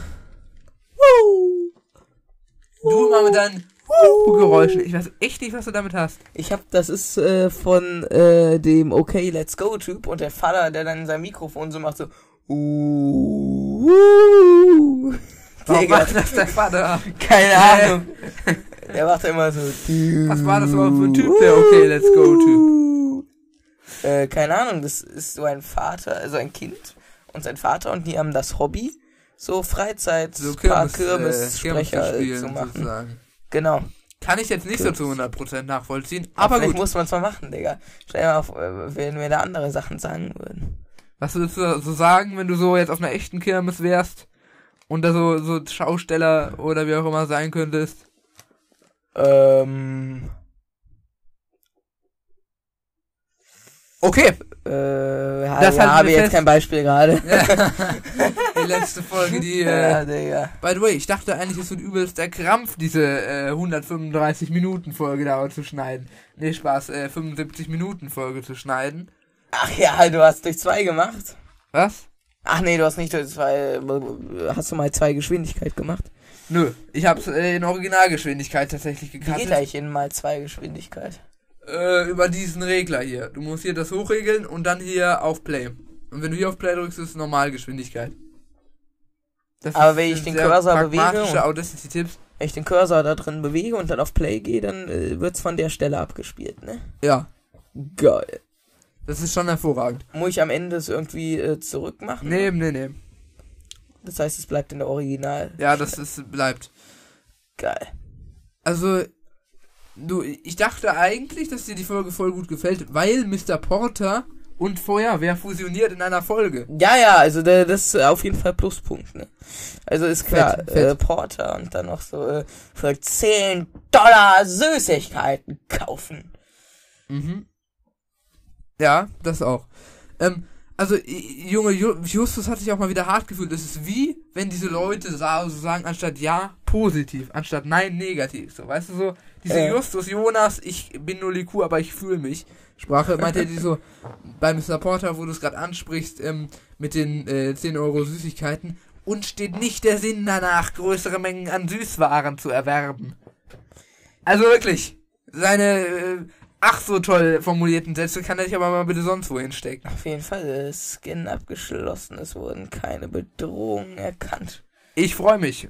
Woo. Du mal mit deinen Geräuschen. Ich weiß echt nicht, was du damit hast. Ich hab, das ist äh, von äh, dem Okay, Let's Go Typ und der Vater, der dann in sein Mikrofon so macht so. Uh, uh. Warum macht das der Vater? keine Ahnung. Der macht immer so. Was war das überhaupt für ein Typ, der Okay, Let's Go Typ? Äh, keine Ahnung, das ist so ein Vater, also ein Kind und sein Vater und die haben das Hobby, so Freizeit, So Kirmes, Kirmessprecher äh, äh, spielen zu machen. sozusagen. Genau. Kann ich jetzt nicht so Kirmes. zu 100% nachvollziehen, Aber aber gut. muss man es mal machen, Digga. Stell dir mal auf, äh, wenn wir da andere Sachen sagen würden. Was würdest du so sagen, wenn du so jetzt auf einer echten Kirmes wärst und da so, so Schausteller oder wie auch immer sein könntest? Ähm. Okay. Äh, ja, Das ja, habe jetzt kein Beispiel gerade. Die letzte Folge, die, ja, äh, Digga. by the way, ich dachte eigentlich, es wird übelst der Krampf, diese äh, 135 Minuten Folge da zu schneiden. Nee, Spaß, äh, 75 Minuten Folge zu schneiden. Ach ja, du hast durch zwei gemacht. Was? Ach nee, du hast nicht durch zwei. Hast du mal zwei Geschwindigkeit gemacht? Nö, ich hab's äh, in Originalgeschwindigkeit tatsächlich Wie geht eigentlich in mal zwei Geschwindigkeit? Äh, über diesen Regler hier. Du musst hier das hochregeln und dann hier auf Play. Und wenn du hier auf Play drückst, ist es Normalgeschwindigkeit. Das Aber wenn ich den Cursor bewege und-. Wenn ich den Cursor da drin bewege und dann auf Play gehe, dann äh, wird's von der Stelle abgespielt, ne? Ja, Geil. das ist schon hervorragend. Muss ich am Ende es irgendwie äh, zurückmachen? Nee, nee, nee. Das heißt, es bleibt in der Original. Ja, das ist, bleibt. Geil. Also, du, ich dachte eigentlich, dass dir die Folge voll gut gefällt, weil Mr. Porter und Feuerwehr fusioniert in einer Folge. Ja, ja, also da- das ist auf jeden Fall Pluspunkt, ne? Also ist klar, Fett, Äh, fett. Porter und dann noch so äh, für 10 Dollar Süßigkeiten kaufen. Mhm. Ja, das auch. Ähm, also, Junge, Ju- Justus hat sich auch mal wieder hart gefühlt. Es ist wie, wenn diese Leute sagen, anstatt ja, positiv, anstatt nein, negativ. So, weißt du so, diese Ja. Justus, Jonas, ich bin nur Liku, aber ich fühle mich. Sprache meinte er die so, bei Mr. Porter, wo du es gerade ansprichst, ähm, mit den äh, 10 Euro Süßigkeiten, und steht nicht der Sinn danach, größere Mengen an Süßwaren zu erwerben. Also wirklich, seine äh, ach so toll formulierten Sätze kann er sich aber mal bitte sonst wo hinstecken. Auf jeden Fall, äh, Skin abgeschlossen, es wurden keine Bedrohungen erkannt. Ich freue mich.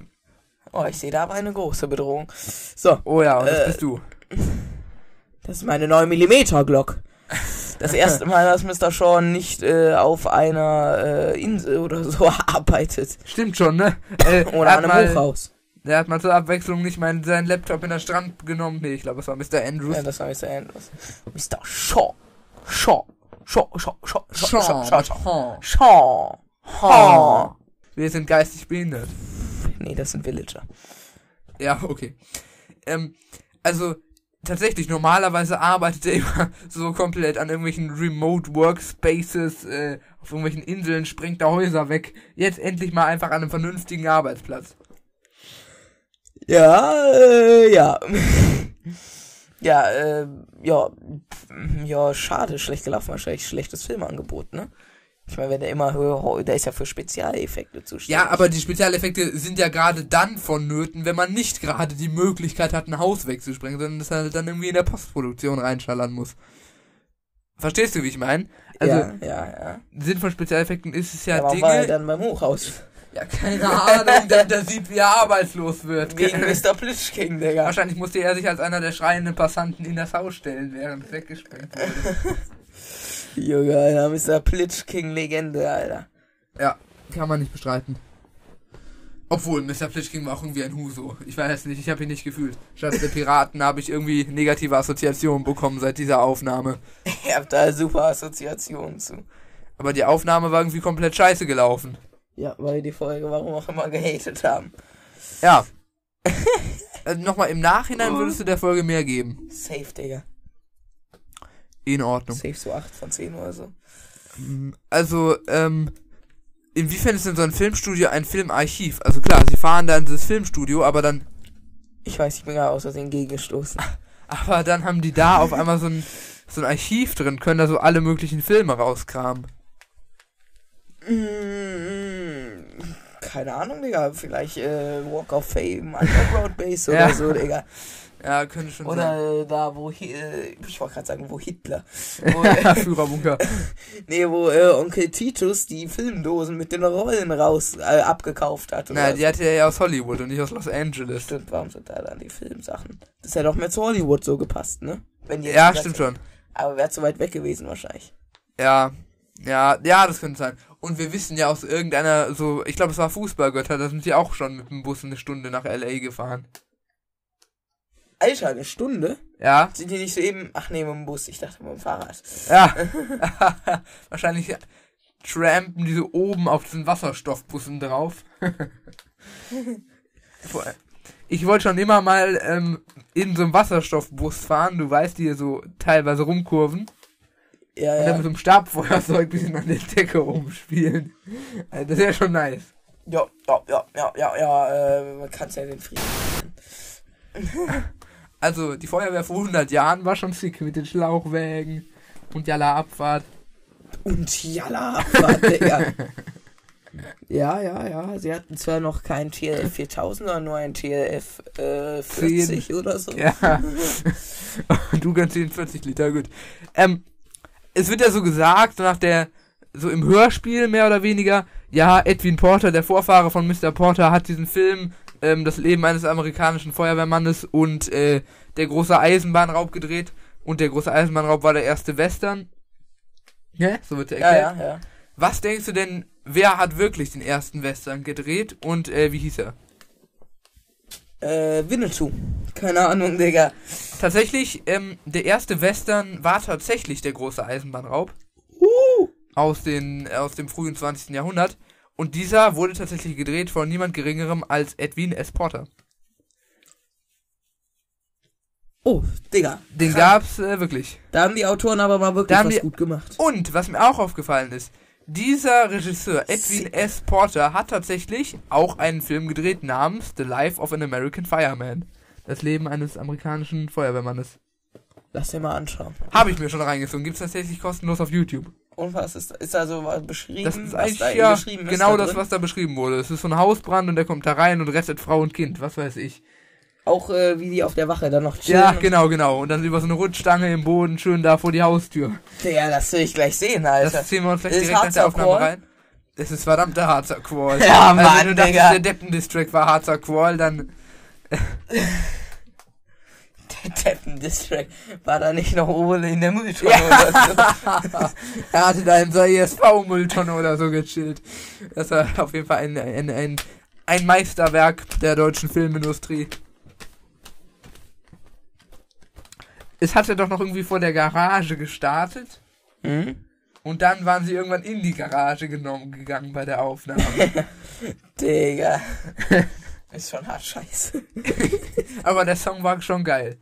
Oh, ich sehe da aber eine große Bedrohung. So, Oh ja, und das Äh, bist du. das ist meine 9 mm Glock. Das erste Mal, dass Mr. Sean nicht äh, auf einer äh, Insel oder so arbeitet. Stimmt schon, ne? Äh, Oder er, an einem mal, Hochhaus. er hat mal zur Abwechslung nicht mal seinen Laptop in der Strand genommen. Nee, ich glaube, es war Mr. Andrews. Ja, das war Mr. Andrews. Mr. Shaw. Shaw. Sean, Sean. Sean, Sean, Sean. Sean. Sean. Sean. Wir sind geistig behindert. Nee, das sind Villager. Ja, okay. Ähm, also, tatsächlich, normalerweise arbeitet er immer so komplett an irgendwelchen Remote Workspaces, äh, auf irgendwelchen Inseln, sprengt da Häuser weg. Jetzt endlich mal einfach an einem vernünftigen Arbeitsplatz. Ja, äh, ja. ja, äh, ja, ja, schade, schlecht gelaufen, wahrscheinlich schlechtes Filmangebot, ne? Ich meine, wenn der immer höher, der ist ja für Spezialeffekte zuständig. Ja, aber die Spezialeffekte sind ja gerade dann vonnöten, wenn man nicht gerade die Möglichkeit hat, ein Haus wegzusprengen, sondern das halt dann irgendwie in der Postproduktion reinschallern muss. Verstehst du, wie ich meine? Also, ja, ja, ja. Sinn von Spezialeffekten ist es ja, Ja, warum war er Dinge. dann beim Hochhaus? Ja, keine Ahnung, der, der sieht, wie er arbeitslos wird. Wegen Mr. Plitschking, Digga. Wahrscheinlich musste er sich als einer der schreienden Passanten in das Haus stellen, während es weggesprengt wurde. Junge, Alter, Mr. Plitschking-Legende, Alter. Ja, kann man nicht bestreiten. Obwohl, Mr. Plitschking war auch irgendwie ein Huso. Ich weiß nicht, ich habe ihn nicht gefühlt. Statt der Piraten habe ich irgendwie negative Assoziationen bekommen seit dieser Aufnahme. Ihr habt da super Assoziationen zu. Aber die Aufnahme war irgendwie komplett scheiße gelaufen. Ja, weil die Folge warum auch immer gehatet haben. Ja. also Nochmal, im Nachhinein würdest du der Folge mehr geben. Safe, Digga. In Ordnung. Safe so 8 von 10 oder so. Also, ähm, inwiefern ist denn so ein Filmstudio ein Filmarchiv? Also klar, sie fahren da in das Filmstudio, aber dann, Ich weiß, ich bin gerade aus Versehen gegengestoßen. aber dann haben die da auf einmal so ein, so ein Archiv drin, können da so alle möglichen Filme rauskramen. Mm, Keine Ahnung, Digga. Vielleicht äh, Walk of Fame, Underground Base oder Ja. so, Digga. Ja, könnte schon Oder äh, da, wo, äh, ich wollte gerade sagen, wo Hitler. Wo, sein. Führerbunker. nee, wo äh, Onkel Titus die Filmdosen mit den Rollen raus äh, abgekauft hat. Na, so. die hatte er ja aus Hollywood und nicht aus Los Angeles. Stimmt, warum sind da dann die Filmsachen? Das hätte doch mehr zu Hollywood so gepasst, ne? Wenn die jetzt Ja, stimmt hätten. schon. Aber wäre zu weit weg gewesen wahrscheinlich. Ja, ja, ja, das könnte sein. Und wir wissen ja aus irgendeiner, so, ich glaube, es war Fußballgötter, da sind sie auch schon mit dem Bus eine Stunde nach L.A. gefahren. Alter, eine Stunde? Ja, Sind die nicht so eben. Ach nee, mit dem Bus, ich dachte mit dem Fahrrad. ja. Wahrscheinlich trampen die so oben auf diesen Wasserstoffbussen drauf. ich wollte schon immer mal ähm, in so einem Wasserstoffbus fahren, du weißt, die hier so teilweise rumkurven. Ja, Und dann ja. mit so einem Stabfeuerzeug ein bisschen an der Decke rumspielen. Also das wäre schon nice. Ja, ja, ja, ja, ja, ja, äh, man kann es ja den Frieden. Also, die Feuerwehr vor 100 Jahren war schon sick mit den Schlauchwägen und Jalla Abfahrt. Und jalla, Abfahrt, Digga. Ja, ja, ja. Sie hatten zwar noch kein TLF 4000, sondern nur ein TLF äh, 40 oder so. Ja. Du gönnst den 40 Liter, gut. Ähm, es wird ja so gesagt, so nach der, so im Hörspiel mehr oder weniger, ja, Edwin Porter, der Vorfahre von Mr. Porter, hat diesen Film, ähm, das Leben eines amerikanischen Feuerwehrmannes und äh, der große Eisenbahnraub gedreht. Und der große Eisenbahnraub war der erste Western. Ja, so wird er ja, erklärt. ja. ja. Was denkst du denn, wer hat wirklich den ersten Western gedreht und äh, wie hieß er? Äh, Winnetou. Keine Ahnung, Digga. Tatsächlich, ähm, der erste Western war tatsächlich der große Eisenbahnraub Uh. aus, den, aus dem frühen 20. Jahrhundert. Und dieser wurde tatsächlich gedreht von niemand geringerem als Edwin S. Porter. Oh, Digga. Den gab's äh, wirklich. Da haben die Autoren aber mal wirklich was die- gut gemacht. Und was mir auch aufgefallen ist, dieser Regisseur, Edwin Sick. S. Porter, hat tatsächlich auch einen Film gedreht namens The Life of an American Fireman. Das Leben eines amerikanischen Feuerwehrmannes. Lass dir mal anschauen. Habe ich mir schon reingezogen. Gibt's tatsächlich kostenlos auf YouTube. Und was ist, ist da so was beschrieben? Das ist was eigentlich da ja beschrieben ist genau da das, drin? was da beschrieben wurde. Es ist so ein Hausbrand und der kommt da rein und rettet Frau und Kind, was weiß ich. Auch äh, wie die auf der Wache dann noch chillen. Ja, genau, genau. Und dann über so eine Rutschstange im Boden schön da vor die Haustür. Digga, das will ich gleich sehen, Alter. Das ziehen wir uns gleich Ist direkt nach der Aufnahme Qual? rein. Es ist verdammter Harzer Qual. Ja, also, wenn Mann, du dachtest, der Deppen-District war Harzer Qual, dann Der Deppen-Distrack. War da nicht noch Ole in der Mülltonne oder so? er hatte da in seiner ISV-Mülltonne oder so gechillt. Das war auf jeden Fall ein, ein, ein, ein Meisterwerk der deutschen Filmindustrie. Es hatte doch noch irgendwie vor der Garage gestartet. Hm? Und dann waren sie irgendwann in die Garage genommen gegangen bei der Aufnahme. Digga. Ist schon hart scheiße. Aber der Song war schon geil.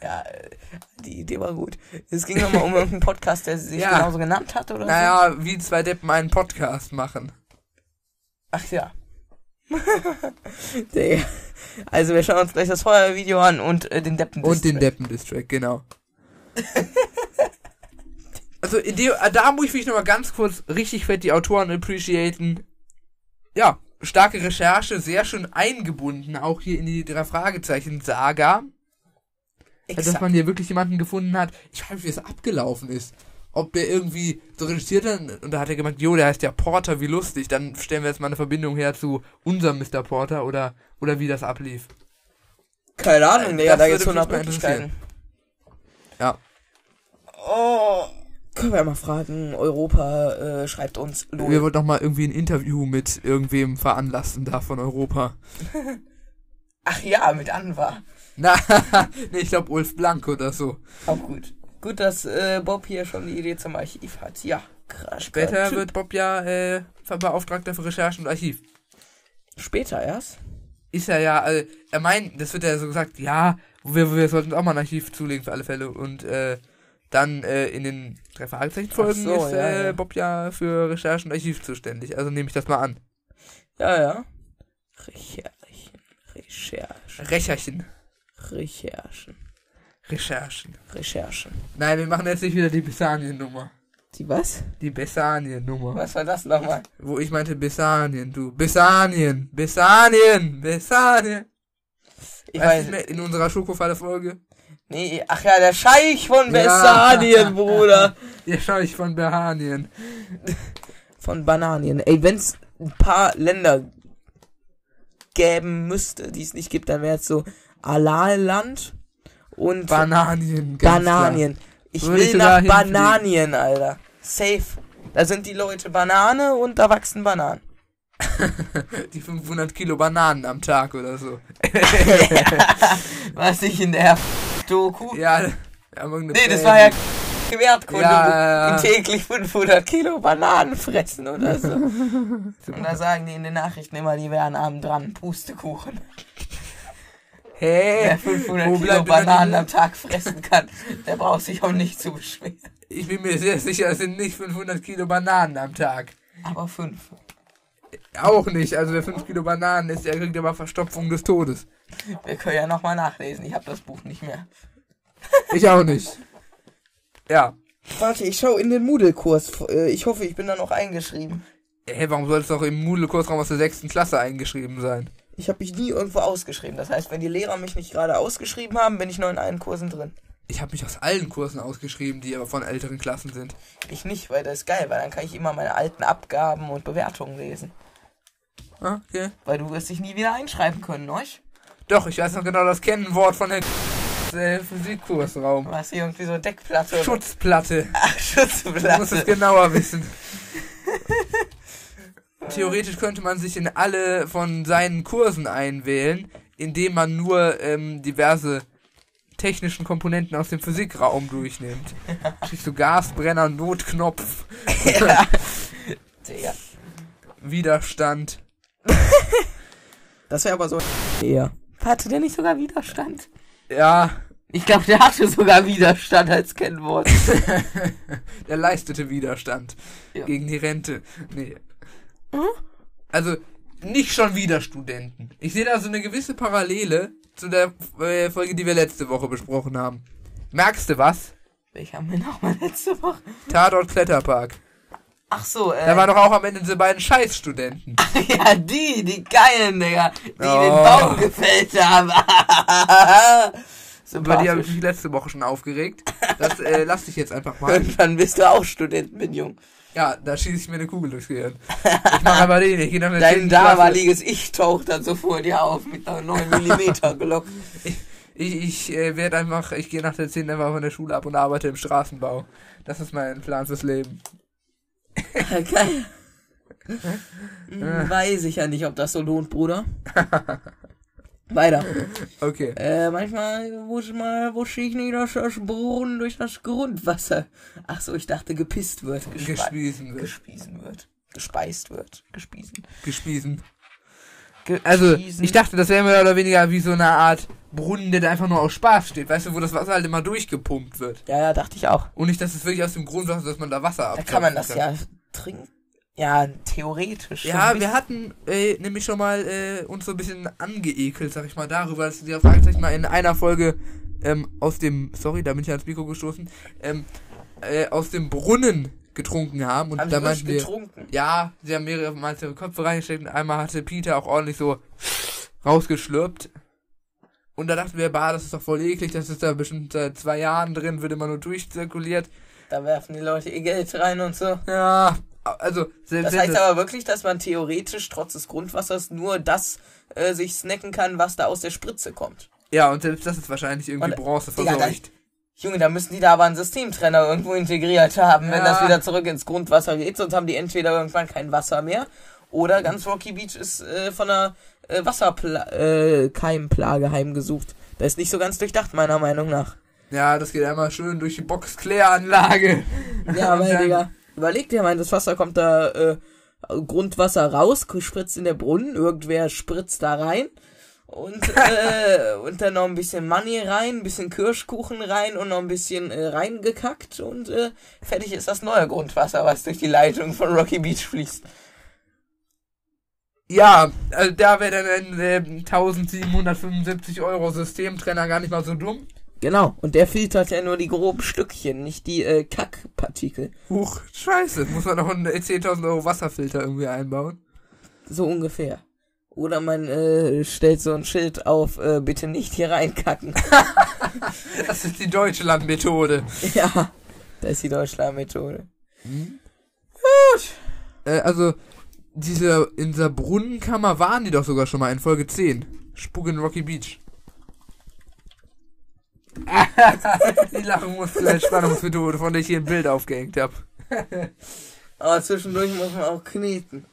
Ja, äh, die Idee war gut. Es ging nochmal um irgendeinen Podcast, der sich Ja. genauso genannt hat, oder so? Naja, wie zwei Deppen einen Podcast machen. Ach ja. Also wir schauen uns gleich das Feuervideo an und äh, den Deppen. Und den Deppen-Distrack, genau. also, dem, da muss ich mich nochmal ganz kurz richtig fett die Autoren appreciaten. Ja, starke Recherche, sehr schön eingebunden, auch hier in die drei Fragezeichen-Saga. Also, dass man hier wirklich jemanden gefunden hat. Ich weiß nicht, wie es abgelaufen ist. Ob der irgendwie so registriert hat und da hat er gemeint, jo, der heißt ja Porter, wie lustig. Dann stellen wir jetzt mal eine Verbindung her zu unserem Mr. Porter oder, oder wie das ablief. Keine Ahnung, Digga, Das da gibt's mich 100 mal Möglichkeiten. Ja. Oh. Können wir mal fragen, Europa äh, schreibt uns Wir Lol. wollten noch mal irgendwie ein Interview mit irgendwem veranlassen da von Europa. Ach ja, mit Anwar. Na, nee, ich glaube Ulf Blank oder so. Auch gut. Gut, dass äh, Bob hier schon die Idee zum Archiv hat. Ja, krass. Später wird Bob ja äh, Beauftragter für Recherche und Archiv. Später erst? Ist er ja, äh, er meint, das wird ja so gesagt, ja, wir, wir sollten auch mal ein Archiv zulegen für alle Fälle. Und äh, dann äh, in den drei Fragezeichen-Folgen so, ist ja, äh, ja. Bob ja für Recherche und Archiv zuständig. Also nehme ich das mal an. Ja, ja. Recherchen. Recherchen. Recherchen. Recherchen. Recherchen. Recherchen. Nein, wir machen jetzt nicht wieder die Bessanien-Nummer. Die was? Die Bessanien-Nummer. Was war das nochmal? Wo ich meinte Bessanien, du. Bessanien, Bessanien, Bessanien. Ich weiß du mehr in unserer Schokofalle-Folge? Nee, ach ja, der Scheich von Ja. Bessanien, Bruder. Ja, schau ich von Behanien. Von Bananien. Ey, wenn's ein paar Länder gäben müsste, die es nicht gibt, dann wäre es so Alalland und Bananien, Bananien. Ich Würde ich will sogar nach. Bananien, Alter. Safe. Da sind die Leute Banane und da wachsen Bananen. klar. Die 500 Kilo Bananen am Tag oder so. Was ich in der Doku. Ja, Nee, das war ja Wertkunde. Ja, ja, ja. Die täglich 500 Kilo Bananen fressen oder so. Und da sagen die in den Nachrichten immer, die wären arm dran. Pustekuchen. Hä? Wer 500 Wo Kilo bleibt Bananen am Tag fressen kann, der braucht sich auch nicht zu beschweren. Ich bin mir sehr sicher, es sind nicht 500 Kilo Bananen am Tag. Aber fünf. Auch nicht. Also wer 5 Kilo Bananen isst, der kriegt aber Verstopfung des Todes. Wir können ja nochmal nachlesen. Ich habe das Buch nicht mehr. Ich auch nicht. Ja. Warte, ich schau in den Moodle-Kurs. Äh, Ich hoffe, ich bin da noch eingeschrieben. Hä, warum soll es doch im Moodle-Kursraum aus der 6. Klasse eingeschrieben sein? Ich habe mich nie irgendwo ausgeschrieben. Das heißt, wenn die Lehrer mich nicht gerade ausgeschrieben haben, bin ich noch in allen Kursen drin. Ich habe mich aus allen Kursen ausgeschrieben, die aber von älteren Klassen sind. Ich nicht, weil das ist geil, weil dann kann ich immer meine alten Abgaben und Bewertungen lesen. Ah, okay. Weil du wirst dich nie wieder einschreiben können, euch? Doch, ich weiß noch genau das Kennwort von der äh, Physikkursraum. Hast hier irgendwie so Deckplatte. Schutzplatte. Ach, Du musst es Schutzplatte. genauer wissen. Theoretisch könnte man sich in alle von seinen Kursen einwählen, indem man nur ähm, diverse technischen Komponenten aus dem Physikraum durchnimmt. Kriegst du Gasbrenner, Notknopf, ja. Widerstand. Das wäre aber so. Ja. Hatte der nicht sogar Widerstand? Ja, Ich glaube, der hatte sogar Widerstand als Kennwort. der leistete Widerstand Ja. gegen die Rente. Nee. Also, nicht schon wieder Studenten. Ich sehe da so eine gewisse Parallele zu der äh, Folge, die wir letzte Woche besprochen haben. Merkst du was? Welche haben wir nochmal letzte Woche? Tatort Kletterpark. Ach so, äh. Da waren doch auch am Ende diese beiden Scheißstudenten. ja, die, die geilen, Digga. Die den Oh. Baum gefällt haben. Über die habe ich mich letzte Woche schon aufgeregt. Das äh, lass dich jetzt einfach mal. Irgendwann bist du auch Student, bin jung. Ja, da schieße ich mir eine Kugel durchs Gehirn. Ich mache aber den, ich gehe nach der Dein 10. Klasse. damaliges Ich taucht dann so vor dir auf mit einer 9 mm Glock. Ich, ich äh, werde einfach, ich gehe nach der 10 einfach von der Schule ab und arbeite im Straßenbau. Das ist mein Plan fürs Leben. Geil. Hm, Weiß ich ja nicht, ob das so lohnt, Bruder. Weiter. Okay. Äh, manchmal wusch mal wusche ich nicht, dass das Brunnen durch das Grundwasser. Ach so, ich dachte gepisst wird. Gespiesen wird. Gespiesen wird. Gespeist wird. Gespiesen. Gespiesen. Also, Gespiesen. ich dachte, das wäre mehr oder weniger wie so eine Art Brunnen, der da einfach nur aus Spaß steht. Weißt du, wo das Wasser halt immer durchgepumpt wird. Ja, ja, dachte ich auch. Und nicht, dass es wirklich aus dem Grundwasser, dass man da Wasser Da abzapfen kann man das ja trinken. Ja, theoretisch. Ja, wir hatten äh, nämlich schon mal äh, uns so ein bisschen angeekelt, sag ich mal, darüber, dass wir Fragezeichen mal in einer Folge ähm, aus dem, sorry, da bin ich ans Mikro gestoßen, ähm, äh, aus dem Brunnen getrunken haben und Haben da meinten wir, getrunken? ja, sie haben mehrere Mal ihre Köpfe reingesteckt und einmal hatte Peter auch ordentlich so rausgeschlürpt. Und da dachten wir, bah, das ist doch voll eklig, das ist da bestimmt seit zwei Jahren drin, wird immer nur durchzirkuliert. Da werfen die Leute ihr Geld rein und so. Ja, also, selbst Das heißt aber wirklich, dass man theoretisch trotz des Grundwassers nur das äh, sich snacken kann, was da aus der Spritze kommt. ja, und selbst das ist wahrscheinlich irgendwie Und, Bronze dann- verseucht. Junge, da müssen die da aber einen Systemtrenner irgendwo integriert haben, wenn Ja. das wieder zurück ins Grundwasser geht. Sonst haben die entweder irgendwann kein Wasser mehr oder ganz Rocky Beach ist äh, von einer äh, Wasserkeimplage äh, heimgesucht. Das ist nicht so ganz durchdacht, meiner Meinung nach. Ja, das geht einmal schön durch die Boxkläranlage. Ja, dann- Digga, überleg dir mal, das Wasser kommt da äh, Grundwasser raus, spritzt in der Brunnen, irgendwer spritzt da rein und, äh, und dann noch ein bisschen Money rein, ein bisschen Kirschkuchen rein und noch ein bisschen äh, reingekackt und äh, fertig ist das neue Grundwasser, was durch die Leitung von Rocky Beach fließt. Ja, also da wäre dann ein äh, 1775 Euro Systemtrenner gar nicht mal so dumm. Genau, und der filtert ja nur die groben Stückchen, nicht die äh, Kackpartikel. Huch, scheiße. Muss man noch einen 10.000 Euro Wasserfilter irgendwie einbauen? So ungefähr. Oder man äh, stellt so ein Schild auf, äh, bitte nicht hier reinkacken. Das ist die Deutschland-Methode. Ja, das ist die Deutschland-Methode. Äh, also, diese, in dieser Brunnenkammer waren die doch sogar schon mal in Folge 10. Spuk in Rocky Beach. die lachen musste Entspannungsmethode, von der ich hier ein Bild aufgehängt habe. Aber zwischendurch muss man auch kneten.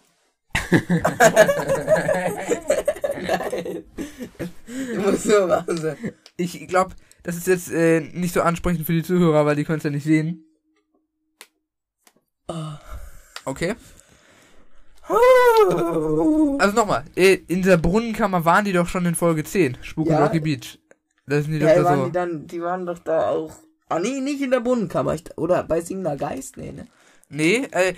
Nein. Du musst nur machen sein. Ich glaube, das ist jetzt äh, nicht so ansprechend für die Zuhörer, weil die können es ja nicht sehen. Okay. Also nochmal, äh, in dieser Brunnenkammer waren die doch schon in Folge 10. Spuk Ja. Rocky Beach. Da sind die Ja, doch da waren so. die, dann, die waren doch da auch. Ah, nee, nicht in der Brunnenkammer. Oder bei Singender Geist? Nee, ne? Nee, äh,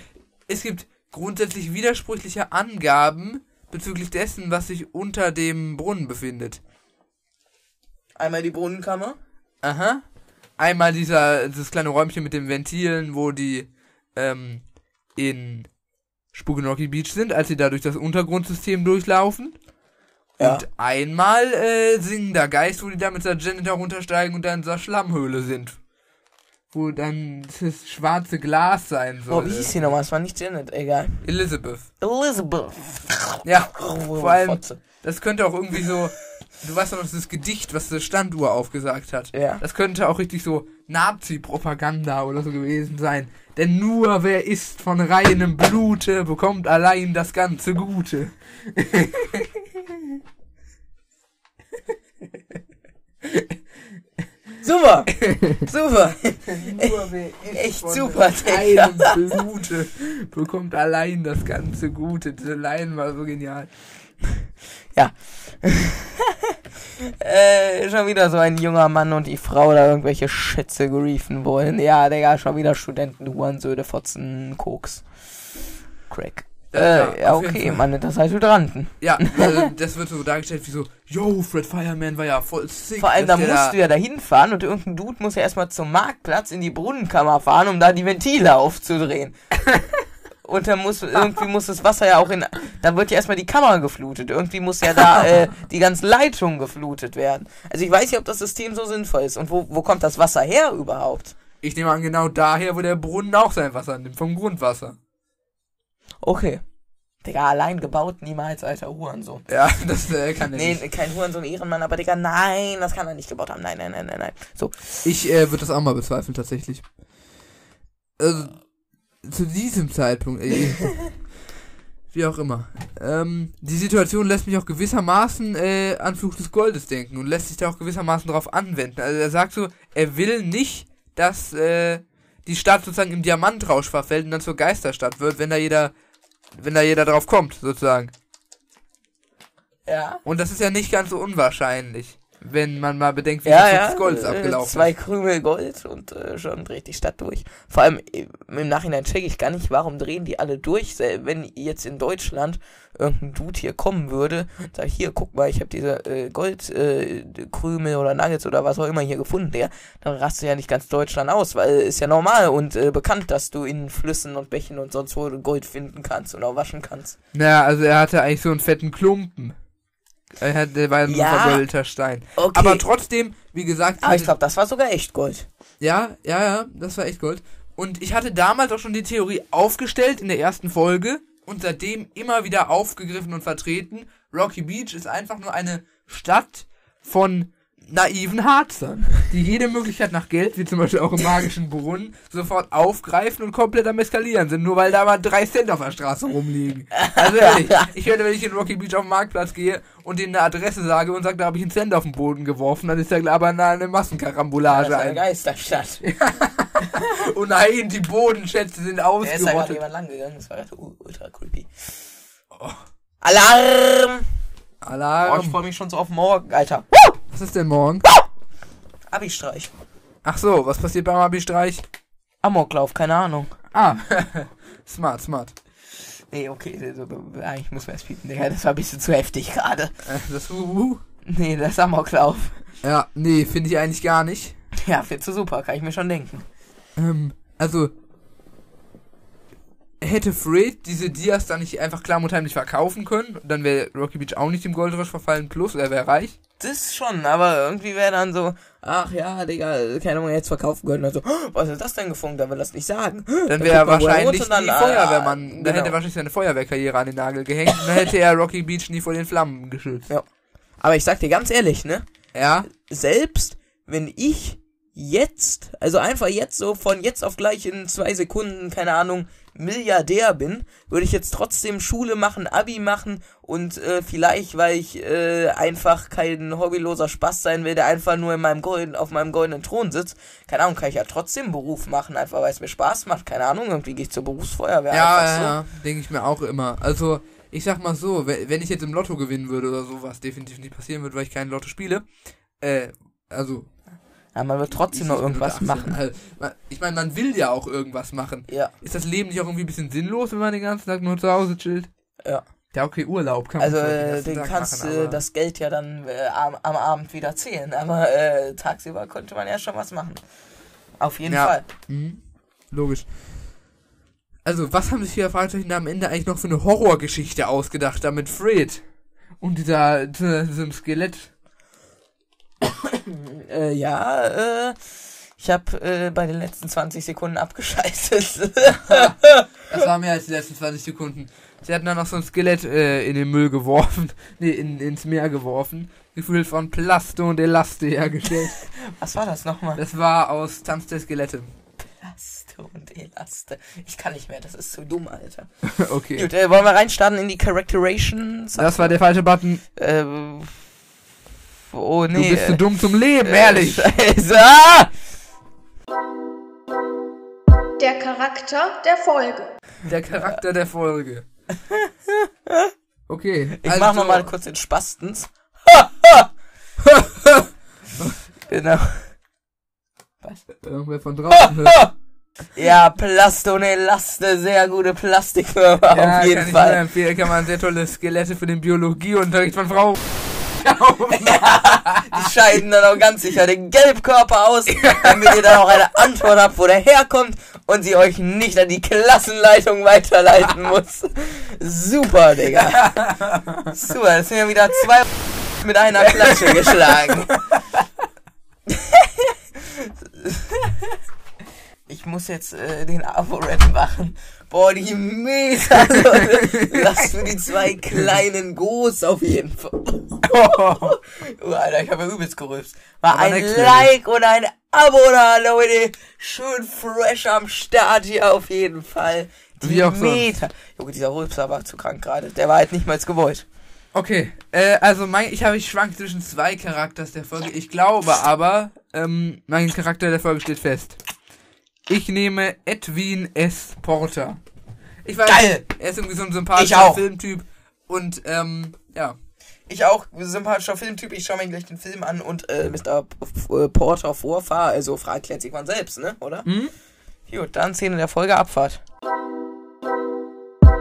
es gibt grundsätzlich widersprüchliche Angaben bezüglich dessen, was sich unter dem Brunnen befindet. Einmal die Brunnenkammer. Aha. Einmal dieser, dieses kleine Räumchen mit den Ventilen, wo die ähm, in Spuk in Rocky Beach sind, als sie da durch das Untergrundsystem durchlaufen. Ja. Und einmal äh, singender Geist, wo die da mit der Janitor runtersteigen und dann in dieser Schlammhöhle sind. Wo dann das schwarze Glas sein soll. Oh, wie hieß die nochmal? Es war nicht Janet, egal. Elizabeth. Elizabeth. Ja, Oh, vor allem, Fotze. das könnte auch irgendwie so, du weißt doch noch das Gedicht, was die Standuhr aufgesagt hat. Ja. Das könnte auch richtig so Nazi-Propaganda oder so gewesen sein. Denn nur wer ist von reinem Blute, bekommt allein das ganze Gute. Super! Super! Nur wer Echt von super, Digga. reinem Blute, bekommt allein das ganze Gute. Diese Line war so genial. Ja. äh, schon wieder so ein junger Mann und die Frau da irgendwelche Schätze geriefen wollen. Ja, Digga, schon wieder Studenten, Hurensöde, Fotzen, Koks. Crack. Äh, ja, okay, man nennt das halt Hydranten. Ja, also das wird so dargestellt wie so, yo, Fred Fireman war ja voll sick. Vor allem, da musst du ja da hinfahren und irgendein Dude muss ja erstmal zum Marktplatz in die Brunnenkammer fahren, um da die Ventile aufzudrehen. Und dann muss, irgendwie muss das Wasser ja auch in, dann wird ja erstmal die Kammer geflutet. Irgendwie muss ja da, äh, die ganzen Leitungen geflutet werden. Also ich weiß nicht, ob das System so sinnvoll ist. Und wo, wo kommt das Wasser her überhaupt? Ich nehme an, genau daher, wo der Brunnen auch sein Wasser nimmt, vom Grundwasser. Okay. Digga, allein gebaut, niemals, alter Hurensohn. Ja, das äh, kann er Nee, nicht. kein Hurensohn, Ehrenmann, aber Digga, nein, das kann er nicht gebaut haben. Nein, nein, nein, nein, nein. So, Ich äh, würde das auch mal bezweifeln, tatsächlich. Also, zu diesem Zeitpunkt, ey. Wie auch immer. Ähm, die Situation lässt mich auch gewissermaßen äh, an Fluch des Goldes denken und lässt sich da auch gewissermaßen darauf anwenden. Also er sagt so, er will nicht, dass äh, die Stadt sozusagen im Diamantrausch verfällt und dann zur Geisterstadt wird, wenn da jeder, wenn da jeder drauf kommt, sozusagen. Ja. Und das ist ja nicht ganz so unwahrscheinlich, wenn man mal bedenkt, wie Ja, viel ja. des Goldes äh, abgelaufen Zwei ist. Krümel Gold und äh, schon dreht die Stadt durch. Vor allem äh, im Nachhinein checke ich gar nicht, warum drehen die alle durch. Wenn jetzt in Deutschland irgendein Dude hier kommen würde, sag ich, hier, guck mal, ich habe diese äh, Goldkrümel äh, oder Nuggets oder was auch immer hier gefunden, der, dann rastet ja nicht ganz Deutschland aus, weil ist ja normal und äh, bekannt, dass du in Flüssen und Bächen und sonst wo Gold finden kannst und auch waschen kannst. Naja, also er hatte eigentlich so einen fetten Klumpen. Er hat, der war ein Ja. vergoldeter Stein. Okay. Aber trotzdem, wie gesagt, Aber ich glaube, das war sogar echt Gold. Ja, ja, ja, das war echt Gold. Und ich hatte damals auch schon die Theorie aufgestellt in der ersten Folge und seitdem immer wieder aufgegriffen und vertreten. Rocky Beach ist einfach nur eine Stadt von naiven Harzern, die jede Möglichkeit nach Geld, wie zum Beispiel auch im magischen Brunnen, sofort aufgreifen und komplett am Eskalieren sind, nur weil da mal drei Cent auf der Straße rumliegen. Also ehrlich, ich werde, wenn ich in Rocky Beach auf den Marktplatz gehe und denen eine Adresse sage und sage, da habe ich einen Cent auf den Boden geworfen, dann ist da aber eine, eine Das Massenkarambolage ist eine ein. Geisterstadt. Oh nein, die Bodenschätze sind Da ist da gerade ausgerottet. jemand lang gegangen, das war ultra creepy. Alarm! Oh, ich Alarm. freue mich schon so auf morgen, Alter. Was ist denn morgen? Abi-Streich. Ach so, was passiert beim Abi-Streich? Amoklauf, keine Ahnung. Ah, smart, smart. Nee, okay, eigentlich muss man es bieten, Digga. Das war ein bisschen zu heftig gerade. Äh, Das Huhu. Nee, das Amoklauf. Ja, nee, finde ich eigentlich gar nicht. Ja, viel zu super, kann ich mir schon denken. Ähm, also, hätte Fred diese Dias dann nicht einfach klar und heimlich verkaufen können, dann wäre Rocky Beach auch nicht im Goldrush verfallen, plus er wäre reich. Das schon, aber irgendwie wäre dann so, ach ja, Digga, keine Ahnung, jetzt verkaufen können. Also, "Oh, was ist das denn gefunkt? Da will das nicht sagen. Dann wäre er wahrscheinlich dann, ah, Feuerwehrmann. Dann genau. hätte er wahrscheinlich seine Feuerwehrkarriere an den Nagel gehängt und dann hätte er Rocky Beach nie vor den Flammen geschützt. Ja. Aber ich sag dir ganz ehrlich, ne? Ja, selbst wenn ich jetzt, also einfach jetzt so von jetzt auf gleich in zwei Sekunden, keine Ahnung, Milliardär bin, würde ich jetzt trotzdem Schule machen, Abi machen und äh, vielleicht, weil ich äh, einfach kein hobbyloser Spaß sein will, der einfach nur in meinem golden, auf meinem goldenen Thron sitzt, keine Ahnung, kann ich ja trotzdem einen Beruf machen, einfach weil es mir Spaß macht, keine Ahnung, irgendwie gehe ich zur Berufsfeuerwehr. Ja, ja, so. ja, denke ich mir auch immer. Also, ich sag mal so, we- wenn ich jetzt im Lotto gewinnen würde oder so, was definitiv nicht passieren wird, weil ich kein Lotto spiele, äh, also. Ja, man wird trotzdem ich noch irgendwas unter 18. machen. Also, ich meine, man will ja auch irgendwas machen. Ja, Ist das Leben nicht auch irgendwie ein bisschen sinnlos, wenn man den ganzen Tag nur zu Hause chillt? ja. Ja, okay, Urlaub kann man Also, den äh, den Tag kannst du das Geld ja dann äh, am, am Abend wieder zählen. Aber äh, tagsüber konnte man ja schon was machen. Auf jeden Ja. Fall. Mhm. Logisch. Also, was haben sich hier Fragezeichen am Ende eigentlich noch für eine Horrorgeschichte ausgedacht, da mit Fred? Und dieser, dieser diesem Skelett. Äh, ja, äh, ich habe äh, bei den letzten 20 Sekunden abgeschaltet. Das war mehr als die letzten 20 Sekunden. Sie hatten dann noch so ein Skelett äh, in den Müll geworfen. Nee, in, ins Meer geworfen. Gefühlt von Plasto und Elaste hergestellt. was war das nochmal? Das war aus Tanz der Skelette. Elaste und Elaste. Ich kann nicht mehr, das ist zu dumm, Alter. okay. Gut, äh, wollen wir reinstarten in die Characterations? Das war der falsche Button. Äh, oh, Du nee. bist zu dumm zum Leben, ehrlich. Scheiße. Ah! Der Charakter der Folge. Der Charakter der Folge. Okay. Ich also, mach noch mal kurz den Spastens. genau. Irgendwer von draußen hört. Ja, Plasto und Elaste, sehr gute Plastikfirma, Ja, auf jeden kann ich Fall. nur empfehlen. Kann man sehr tolle Skelette für den Biologieunterricht von Frau. Die scheiden dann auch ganz sicher den Gelbkörper aus, damit ihr dann auch eine Antwort habt, wo der herkommt und sie euch nicht an die Klassenleitung weiterleiten muss. Super, Digga. Super, das sind ja wieder zwei mit einer Klatsche geschlagen. Ich muss jetzt äh, den Abo-Rap machen. Boah, die Meter, Leute. Lasst für die zwei kleinen Go's auf jeden Fall. Oh, Alter, ich habe ja übelst gerülpst. War Aber ein. Like und ein Abo da, Leute. Schön fresh am Start hier auf jeden Fall. Wie auch. Meter. Junge, dieser Rülpser war zu krank gerade. Der war halt nicht mal gewollt. Okay, äh, also mein, ich habe ich schwank zwischen zwei Charakters der Folge. Ich glaube aber, ähm, mein Charakter der Folge steht fest. Ich nehme Edwin S. Porter. Ich weiß, Geil! er ist irgendwie so ein Ich sympathischer auch. Filmtyp und ähm, ja. Ich auch, sympathischer Filmtyp. Ich schaue mir gleich den Film an und äh, Mr. P- P- Porter Vorfahr, also Frage klärt sich man selbst, ne? Oder? Hm? Gut, dann Szene der Folge Abfahrt.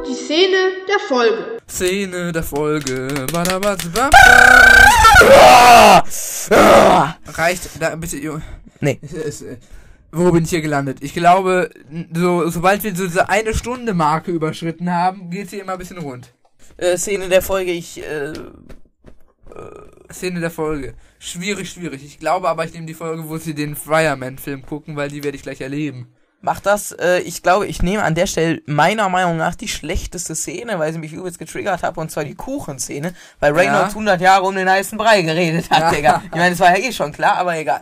Die Szene der Folge. Szene der Folge. Badabazbaba. Reicht, da bitte, Junge. Nee. Äh, Wo bin ich hier gelandet? Ich glaube, so, sobald wir so diese eine Stunde Marke überschritten haben, geht's hier immer ein bisschen rund. Äh, Szene der Folge, ich, äh, Szene der Folge. Schwierig, schwierig. Ich glaube aber, ich nehme die Folge, wo sie den Fireman-Film gucken, weil die werde ich gleich erleben. mach das. Äh, ich glaube, ich nehme an der Stelle meiner Meinung nach die schlechteste Szene, weil sie mich übelst getriggert hat, und zwar die Kuchenszene, weil Reynolds 100 Jahre um den heißen Brei geredet hat, Ja. Digga. Ich meine, das war ja eh schon klar, aber egal.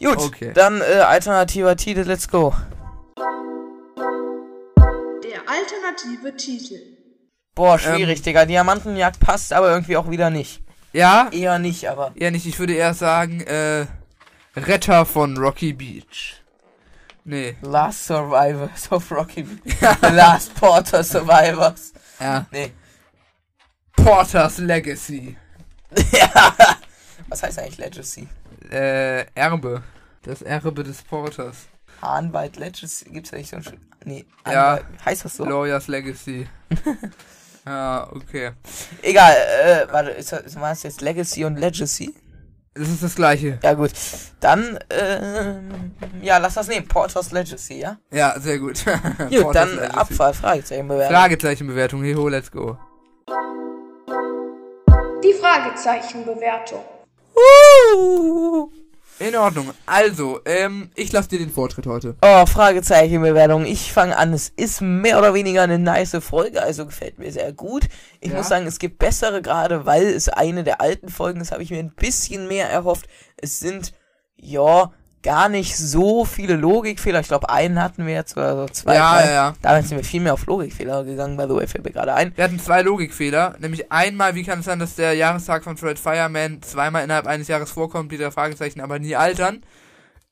Gut, Okay. dann äh, alternativer Titel, let's go. Der alternative Titel. Boah, schwierig, Digga. Diamantenjagd passt, aber irgendwie auch wieder nicht. Ja? Eher nicht, aber. Ja, nicht. Ich würde eher sagen, äh, Retter von Rocky Beach. Nee. Last Survivors of Rocky Beach. The Last Porter Survivors. Ja. Nee. Porter's Legacy. ja. Was heißt eigentlich Legacy? Äh, Erbe. Das Erbe des Porters. Anwalt Legacy? Gibt's ja nicht so ein Sch Nee. Ja. Anwalt. Heißt das so? Lawyer's Legacy. ja, okay. Egal, äh, warte, ist das, war es jetzt Legacy und Legacy? Das ist das gleiche. Ja, gut. Dann, ähm, ja, lass das nehmen. Porter's Legacy, ja? Ja, sehr gut. Gut, dann Legacy. Abfahrt, Fragezeichen bewerten. Fragezeichenbewertung. Heho, let's go. Die Fragezeichenbewertung. Uh. In Ordnung. Also, ähm, ich lasse dir den Vortritt heute. Oh, Fragezeichenbewertung. Ich fange an. Es ist mehr oder weniger eine nice Folge, also gefällt mir sehr gut. Ich Ja. muss sagen, es gibt bessere, gerade weil es eine der alten Folgen ist, habe ich mir ein bisschen mehr erhofft. Es sind, ja, gar nicht so viele Logikfehler. Ich glaube, einen hatten wir jetzt oder so zwei. Ja, ja, ja. Damit sind wir viel mehr auf Logikfehler gegangen, by the way, fällt mir gerade ein. Wir hatten zwei Logikfehler. Nämlich einmal, wie kann es sein, dass der Jahrestag von Fred Fireman zweimal innerhalb eines Jahres vorkommt, die der Fragezeichen aber nie altern.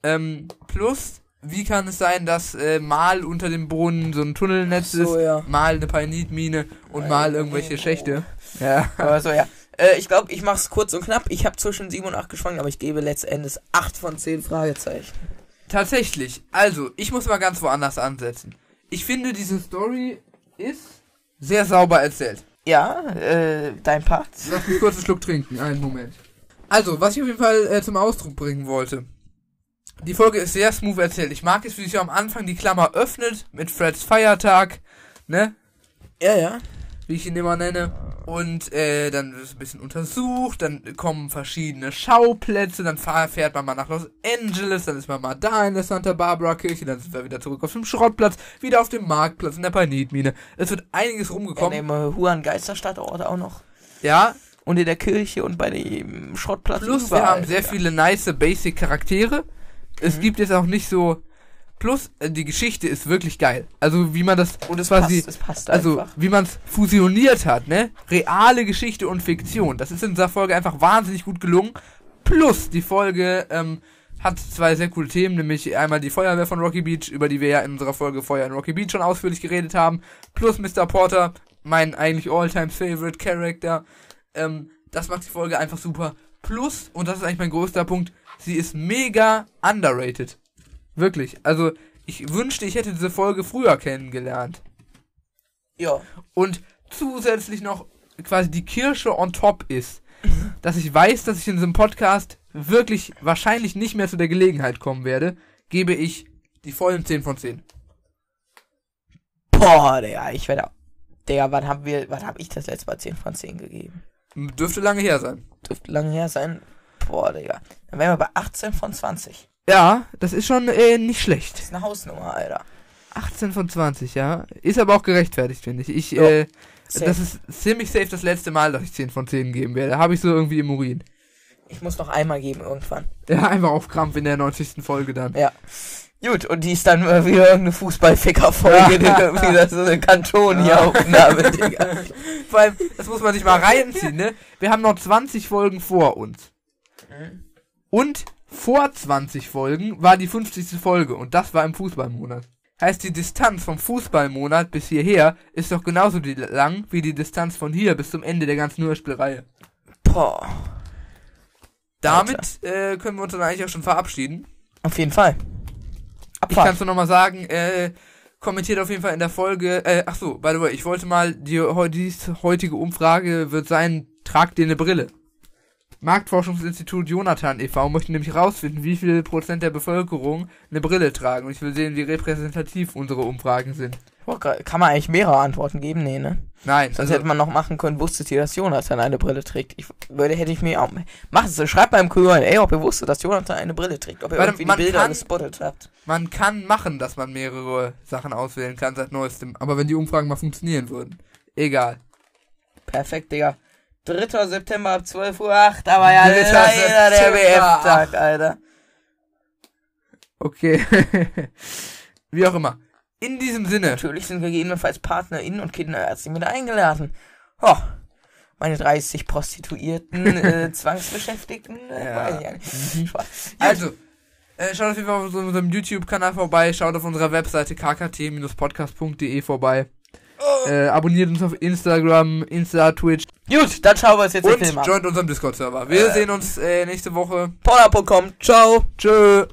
Ähm, plus, wie kann es sein, dass äh, mal unter dem Boden so ein Tunnelnetz so, ist, ja. mal eine Painitmine und mal irgendwelche Schächte. Ja. Aber so, ja. Äh, ich glaube, ich mache es kurz und knapp. Ich habe zwischen 7 und 8 geschwankt, aber ich gebe letztendlich 8 von 10 Fragezeichen. Tatsächlich. Also, ich muss mal ganz woanders ansetzen. Ich finde, diese Story ist sehr sauber erzählt. Ja, äh, dein Part. Lass mich kurz einen Schluck trinken. Einen Moment. Also, was ich auf jeden Fall äh, zum Ausdruck bringen wollte. Die Folge ist sehr smooth erzählt. Ich mag es, wie sich am Anfang die Klammer öffnet mit Freds Feiertag, ne? Ja, ja. Wie ich ihn immer nenne. Und äh, dann wird es ein bisschen untersucht, dann kommen verschiedene Schauplätze, dann fahr, fährt man mal nach Los Angeles, dann ist man mal da in der Santa Barbara Kirche, dann sind wir wieder zurück auf dem Schrottplatz, wieder auf dem Marktplatz in der Panitmine. Es wird einiges rumgekommen. neben äh, Huan Geisterstadtort auch noch. Ja, Und in der Kirche und bei dem Schrottplatz. Plus, wir haben sehr ja. viele nice Basic-Charaktere. Es Mhm. gibt jetzt auch nicht so. Plus, äh, die Geschichte ist wirklich geil. Also, wie man das Und es quasi. passt, es passt also, einfach. wie man es fusioniert hat, ne? Reale Geschichte und Fiktion. Das ist in dieser Folge einfach wahnsinnig gut gelungen. Plus, die Folge ähm, hat zwei sehr coole Themen, nämlich einmal die Feuerwehr von Rocky Beach, über die wir ja in unserer Folge Feuer in Rocky Beach schon ausführlich geredet haben. Plus Mr. Porter, mein eigentlich all-time favorite Character. Ähm, das macht die Folge einfach super. Plus, und das ist eigentlich mein größter Punkt, sie ist mega underrated. Wirklich. Also, ich wünschte, ich hätte diese Folge früher kennengelernt. Ja. Und zusätzlich noch quasi die Kirsche on top ist, dass ich weiß, dass ich in diesem Podcast wirklich wahrscheinlich nicht mehr zu der Gelegenheit kommen werde, gebe ich die vollen 10 von 10. Boah, Digga, ich werde. Digga, wann haben wir, wann habe ich das letzte Mal 10 von 10 gegeben? Dürfte lange her sein. Dürfte lange her sein. Boah, Digga. Dann wären wir bei 18 von 20. Ja, das ist schon äh, nicht Das schlecht. ist eine Hausnummer, Alter. 18 von 20, ja. Ist aber auch gerechtfertigt, finde ich. Ich, äh, safe. das ist ziemlich safe das letzte Mal, dass ich 10 von 10 geben werde. Habe ich so irgendwie im Urin. Ich muss noch einmal geben irgendwann. Ja, einfach auf Krampf in der 90. Folge dann. Ja. Gut, und die ist dann äh, wieder irgendeine Fußballficker-Folge, irgendwie das so eine Kantonia-Aufnahme, Digga. Vor allem, das muss man sich mal reinziehen, ne? Wir haben noch 20 Folgen vor uns. Und vor 20 Folgen war die 50. Folge und das war im Fußballmonat. Heißt, die Distanz vom Fußballmonat bis hierher ist doch genauso die lang wie die Distanz von hier bis zum Ende der ganzen Hörspielreihe. Boah, Damit äh, können wir uns dann eigentlich auch schon verabschieden. auf jeden Fall. Ich Abfahrt. kann es nur nochmal sagen, äh, kommentiert auf jeden Fall in der Folge, äh, ach so, by the way, ich wollte mal, die, dies heutige Umfrage wird sein, tragt dir eine Brille. Marktforschungsinstitut Jonathan e.V. möchte nämlich rausfinden, wie viel Prozent der Bevölkerung eine Brille tragen. Und ich will sehen, wie repräsentativ unsere Umfragen sind. Boah, Kann man eigentlich mehrere Antworten geben? Nee, ne? Nein, Sonst also, hätte man noch machen können, wusstet ihr, dass Jonathan eine Brille trägt? Ich würde, hätte ich mir auch. Macht es, schreibt beim Q&A, ob ihr wusstet, dass Jonathan eine Brille trägt. Ob ihr Warte, irgendwie die Bilder kann- gespottet habt. man kann machen, dass man mehrere Sachen auswählen kann seit neuestem. Aber wenn die Umfragen mal funktionieren würden. Egal. Perfekt, Digga. 3. September ab 12.08 Uhr, aber ja, 3. leider der. WF-Tag, Alter. Okay. wie auch immer. In diesem Sinne. Natürlich sind gegebenenfalls PartnerInnen und Kinderärzte mit eingeladen. Oh, meine 30 Prostituierten, äh, Zwangsbeschäftigten, äh, Ja. weiß ich ja nicht. Spaß. Also, äh, schaut auf jeden Fall auf unserem YouTube-Kanal vorbei, schaut auf unserer Webseite kkt-podcast.de vorbei. Äh, abonniert uns auf Instagram, Insta, Twitch Gut, dann schauen wir uns jetzt den und Film an. joint unserem Discord-Server. Wir Äh. sehen uns äh, nächste Woche. Porno.com, ciao. Tschö.